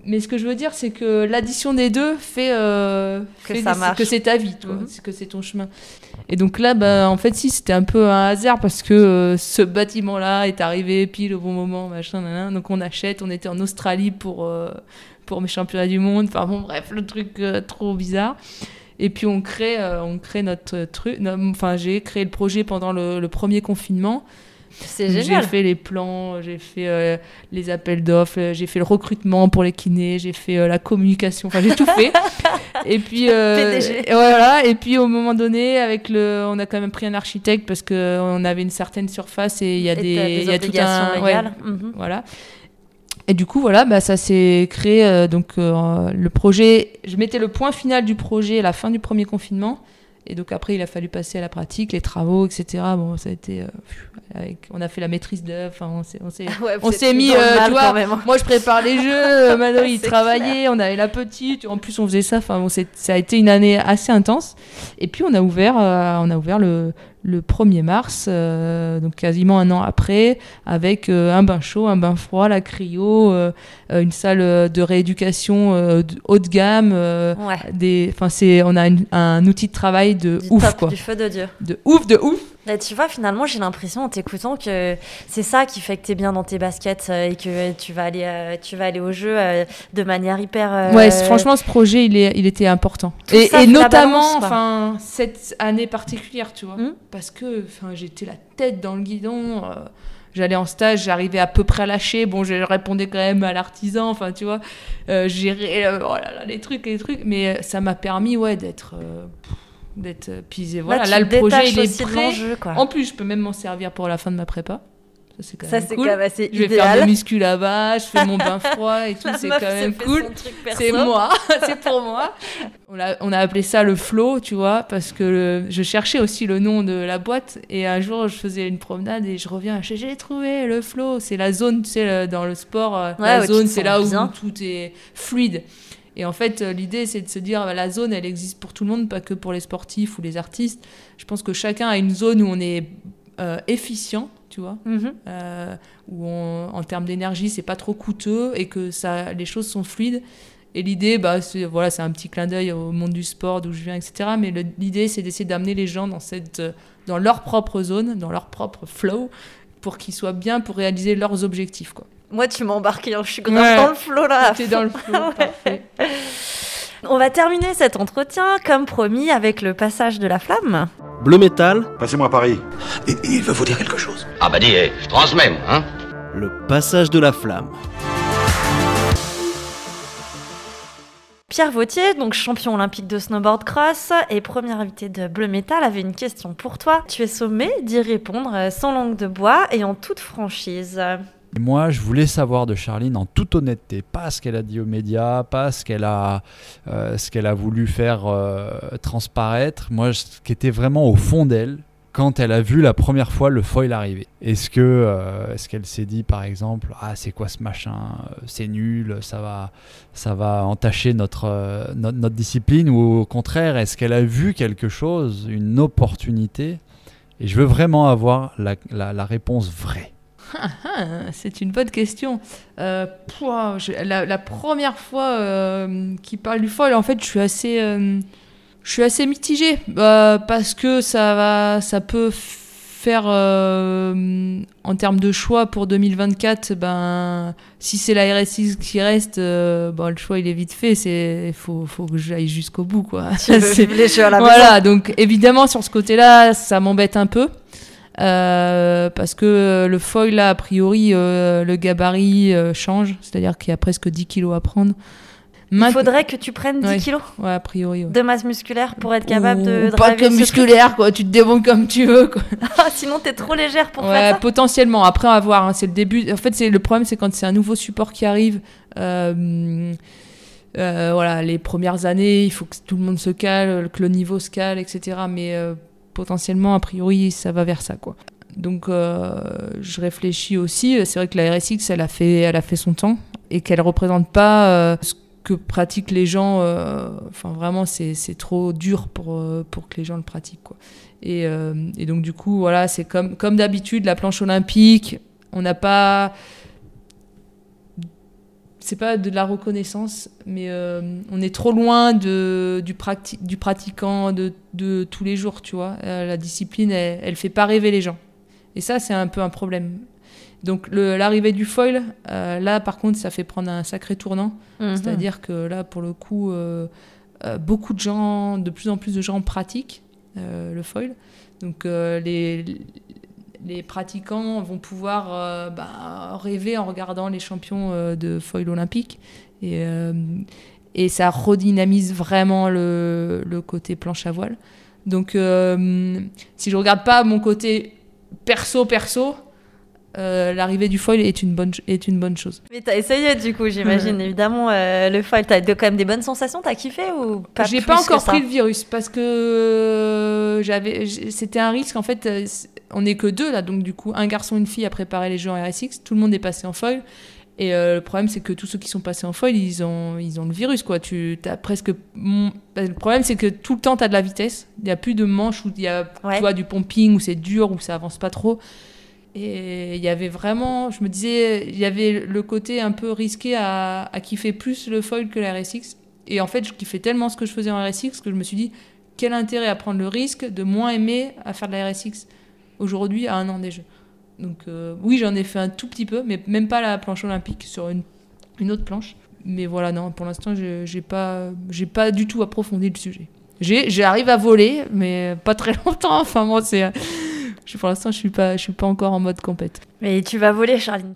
[SPEAKER 3] mais ce que je veux dire, c'est que l'addition des deux fait, euh,
[SPEAKER 2] Que
[SPEAKER 3] fait
[SPEAKER 2] ça
[SPEAKER 3] des-
[SPEAKER 2] marche.
[SPEAKER 3] que c'est ta vie, toi, c'est que c'est ton chemin. Et donc là, bah, en fait, si, c'était un peu un hasard parce que euh, ce bâtiment-là est arrivé pile au bon moment, machin, donc on achète, on était en Australie pour, euh, pour mes championnats du monde, enfin bon, bref, le truc euh, trop bizarre. Et puis on crée, euh, on crée notre truc. Enfin, j'ai créé le projet pendant le, le premier confinement.
[SPEAKER 2] C'est
[SPEAKER 3] J'ai
[SPEAKER 2] génial.
[SPEAKER 3] fait les plans, j'ai fait euh, les appels d'offres, euh, j'ai fait le recrutement pour les kinés, j'ai fait euh, la communication, enfin j'ai tout fait. et puis euh, voilà, et puis au moment donné, avec le, on a quand même pris un architecte parce que on avait une certaine surface et il y a
[SPEAKER 2] Et
[SPEAKER 3] des, il y a tout un,
[SPEAKER 2] légales. Mhm.
[SPEAKER 3] voilà. Et du coup, voilà, bah, ça s'est créé. euh, donc, euh, le projet, je mettais le point final du projet à la fin du premier confinement. Et donc, après, il a fallu passer à la pratique, les travaux, etc. Bon, ça a été. euh, pfiou, avec, on a fait la maîtrise d'œuvre. Enfin, on s'est, on s'est,
[SPEAKER 2] Ouais,
[SPEAKER 3] on
[SPEAKER 2] vous
[SPEAKER 3] s'est
[SPEAKER 2] êtes
[SPEAKER 3] mis.
[SPEAKER 2] dans le
[SPEAKER 3] euh,
[SPEAKER 2] mal
[SPEAKER 3] tu vois,
[SPEAKER 2] quand même, hein.
[SPEAKER 3] moi, je prépare les jeux. Mano, il
[SPEAKER 2] C'est
[SPEAKER 3] travaillait. On avait la petite. En plus, on faisait ça. Enfin, bon, c'est- ça a été une année assez intense. Et puis, on a ouvert, euh, on a ouvert le, le 1er mars, euh, donc quasiment un an après, avec euh, un bain chaud, un bain froid, la cryo, euh, une salle de rééducation haut de gamme.
[SPEAKER 2] Ouais.
[SPEAKER 3] des, on a une- un outil de travail de
[SPEAKER 2] Du
[SPEAKER 3] ouf,
[SPEAKER 2] top,
[SPEAKER 3] quoi.
[SPEAKER 2] du feu de Dieu.
[SPEAKER 3] De ouf, de ouf.
[SPEAKER 2] Bah, tu vois, finalement, j'ai l'impression en t'écoutant que c'est ça qui fait que t'es bien dans tes baskets euh, et que tu vas aller, euh, tu vas aller au jeu euh, de manière hyper. euh,
[SPEAKER 3] Ouais, franchement, ce projet, il, est, il était important.
[SPEAKER 2] Tout
[SPEAKER 3] Et, notamment, enfin, cette année particulière, tu vois.
[SPEAKER 2] Hmm.
[SPEAKER 3] Parce que, enfin, j'étais la tête dans le guidon. euh, J'allais en stage, j'arrivais à peu près à lâcher. Bon, je répondais quand même à l'artisan, enfin, tu vois. Euh, gérer, euh, oh là là, les trucs, les trucs. Mais euh, ça m'a permis, ouais, d'être. D'être euh, pisé. Voilà, là, le projet, il est
[SPEAKER 2] de
[SPEAKER 3] prêt.
[SPEAKER 2] quoi.
[SPEAKER 3] En plus, je peux même m'en servir pour la fin de ma prépa. Ça, c'est quand
[SPEAKER 2] Ça,
[SPEAKER 3] même
[SPEAKER 2] c'est
[SPEAKER 3] cool.
[SPEAKER 2] quand même assez
[SPEAKER 3] je vais
[SPEAKER 2] idéal.
[SPEAKER 3] faire mes muscu là-bas, je fais mon bain froid et tout,
[SPEAKER 2] La
[SPEAKER 3] c'est quand même cool. C'est moi, c'est pour moi. On a, on a appelé ça le flow, tu vois, parce que le- je cherchais aussi le nom de la boîte et un jour je faisais une promenade et je reviens, j'ai j'ai trouvé le flow, c'est la zone, tu sais, le- dans le sport, euh,
[SPEAKER 2] Ouais,
[SPEAKER 3] la zone c'est là où
[SPEAKER 2] bien.
[SPEAKER 3] tout est fluide. Et en fait, euh, l'idée, c'est de se dire, la zone, elle existe pour tout le monde, pas que pour les sportifs ou les artistes. Je pense que chacun a une zone où on est euh, efficient, tu vois,
[SPEAKER 2] Mhm.
[SPEAKER 3] euh, où on- en termes d'énergie, c'est pas trop coûteux et que ça, les choses sont fluides. Et l'idée, bah, c'est voilà, un petit clin d'œil au monde du sport d'où je viens, etc. Mais l'idée, c'est d'essayer d'amener les gens dans, cette, dans leur propre zone, dans leur propre flow, pour qu'ils soient bien pour réaliser leurs objectifs. Quoi.
[SPEAKER 2] Moi, tu m'as embarqué, hein, je suis grave
[SPEAKER 3] Ouais.
[SPEAKER 2] dans le flow là. à
[SPEAKER 3] T'es dans le flow, parfait.
[SPEAKER 2] On va terminer cet entretien, comme promis, avec le passage de la flamme.
[SPEAKER 1] Bleu métal,
[SPEAKER 17] Passez-moi Paris. il veut vous dire quelque chose.
[SPEAKER 18] Ah bah dis, eh, je transmets, hein
[SPEAKER 1] le passage de la flamme.
[SPEAKER 2] Pierre Vautier, donc champion olympique de snowboard cross et premier invité de Bleu Métal, avait une question pour toi. Tu es sommé d'y répondre euh, sans langue de bois et en toute franchise.
[SPEAKER 19] Moi, je voulais savoir de Charline en toute honnêteté, pas ce qu'elle a dit aux médias, pas ce qu'elle a, euh, ce a voulu faire euh, transparaître. Moi, ce qui était vraiment au fond d'elle quand elle a vu la première fois le foil arriver. Est-ce que, euh, est-ce qu'elle s'est dit par exemple, ah c'est quoi ce machin, c'est nul, ça va, ça va entacher notre, notre discipline, ou au contraire, est-ce qu'elle a vu quelque chose, une opportunité? Et je veux vraiment avoir la réponse vraie.
[SPEAKER 3] Ah, ah, c'est une bonne question. Euh, pouah, je- la, la première fois euh, qu'il parle du foil, en fait, je suis assez, euh, je suis assez mitigée euh, parce que ça va, ça peut faire en termes de choix pour 2024. Ben, si c'est la RSX qui reste, bon, le choix il est vite fait. C'est, faut, faut que j'aille jusqu'au bout, quoi.
[SPEAKER 2] Tu veux à la
[SPEAKER 3] voilà, donc évidemment sur ce côté-là, ça m'embête un peu. Euh, parce que le foil, là, a priori, euh, le gabarit euh, change, c'est-à-dire qu'il y a presque 10 kilos à prendre.
[SPEAKER 2] Il faudrait que tu prennes 10
[SPEAKER 3] Ouais.
[SPEAKER 2] kilos
[SPEAKER 3] Ouais, a priori. ouais.
[SPEAKER 2] de masse musculaire pour être capable de
[SPEAKER 3] Ou pas
[SPEAKER 2] driver
[SPEAKER 3] que musculaire, quoi. Tu te débrouilles comme tu veux, quoi.
[SPEAKER 2] Ah, Sinon, t'es trop légère pour faire ça.
[SPEAKER 3] potentiellement. Après, on va voir. hein, C'est le début. En fait, c'est le problème, c'est quand c'est un nouveau support qui arrive. euh, euh, voilà, les premières années, il faut que tout le monde se cale, que le niveau se cale, etc. Mais euh, potentiellement, a priori, ça va vers ça, quoi. Donc, euh, je réfléchis aussi. C'est vrai que la RSX, elle a fait, elle a fait son temps et qu'elle représente pas euh, ce que pratiquent les gens. euh, Enfin, vraiment, c'est trop dur pour, pour que les gens le pratiquent, quoi. Et, et donc, du coup, voilà, c'est comme, comme d'habitude, la planche olympique. On n'a pas. C'est pas de la reconnaissance, mais euh, on est trop loin de, du, prati- du pratiquant de, de tous les jours, tu vois. Euh, la discipline, elle, elle fait pas rêver les gens. Et ça, c'est un peu un problème. Donc, l'arrivée du foil, euh, là, par contre, ça fait prendre un sacré tournant.
[SPEAKER 2] Mhm.
[SPEAKER 3] C'est-à-dire que là, pour le coup, beaucoup de gens, de plus en plus de gens pratiquent le foil. Donc, les, les pratiquants vont pouvoir euh, bah, rêver en regardant les champions euh, de foil olympique. Et, euh, et ça redynamise vraiment le, le côté planche à voile. Donc, si je regarde pas mon côté perso-perso, euh, l'arrivée du foil est une bonne, est une bonne chose.
[SPEAKER 2] Mais t'as essayé du coup, j'imagine. Évidemment, euh, le foil, t'as quand même des bonnes sensations. T'as kiffé ou pas
[SPEAKER 3] J'ai pas encore pris le virus parce que euh, j'avais, c'était un risque. En fait, on n'est que deux là, donc du coup, un garçon, une fille à préparer les jeux en RSX. Tout le monde est passé en foil. Et euh, le problème, c'est que tous ceux qui sont passés en foil, ils ont, ils ont le virus, quoi. Tu as presque. bah, Le problème, c'est que tout le temps, tu as de la vitesse. Il n'y a plus de manches où il y a tu vois, du pumping, où c'est dur, où ça avance pas trop. Et il y avait vraiment, je me disais, il y avait le côté un peu risqué à, à kiffer plus le foil que la RSX. Et en fait, je kiffais tellement ce que je faisais en RSX que je me suis dit, quel intérêt à prendre le risque de moins aimer à faire de la RSX aujourd'hui à un an des Jeux? Donc euh, oui, j'en ai fait un tout petit peu, mais même pas la planche olympique sur une, une autre planche. Mais voilà, non, pour l'instant, j'ai pas, pas du tout approfondi le sujet. J'arrive à voler, mais pas très longtemps. Enfin, moi, c'est. Pour l'instant, je suis pas, suis pas encore en mode compète.
[SPEAKER 2] Mais tu vas voler, Charline.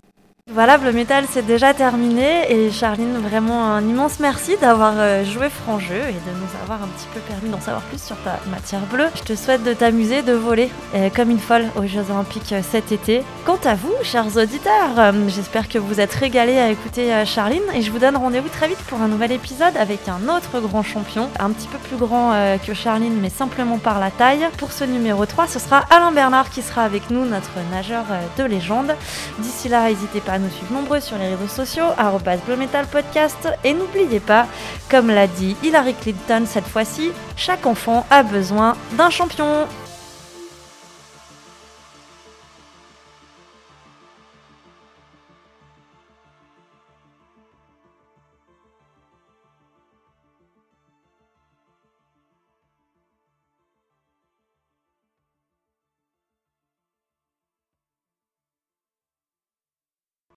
[SPEAKER 2] Voilà, le métal, c'est déjà terminé. Et Charline, vraiment un immense merci d'avoir euh, joué franc jeu et de nous avoir un petit peu permis d'en savoir plus sur ta matière bleue. Je te souhaite de t'amuser, de voler euh, comme une folle aux Jeux Olympiques euh, cet été. Quant à vous, chers auditeurs, j'espère que vous êtes régalés à écouter euh, Charline et je vous donne rendez-vous très vite pour un nouvel épisode avec un autre grand champion, un petit peu plus grand que Charline, mais simplement par la taille. Pour ce numéro 3, ce sera Alain Bernard qui sera avec nous, notre nageur de légende. D'ici là, n'hésitez pas à nous suivre nombreux sur les réseaux sociaux, Podcast. Et n'oubliez pas, comme l'a dit Hillary Clinton cette fois-ci, chaque enfant a besoin d'un champion.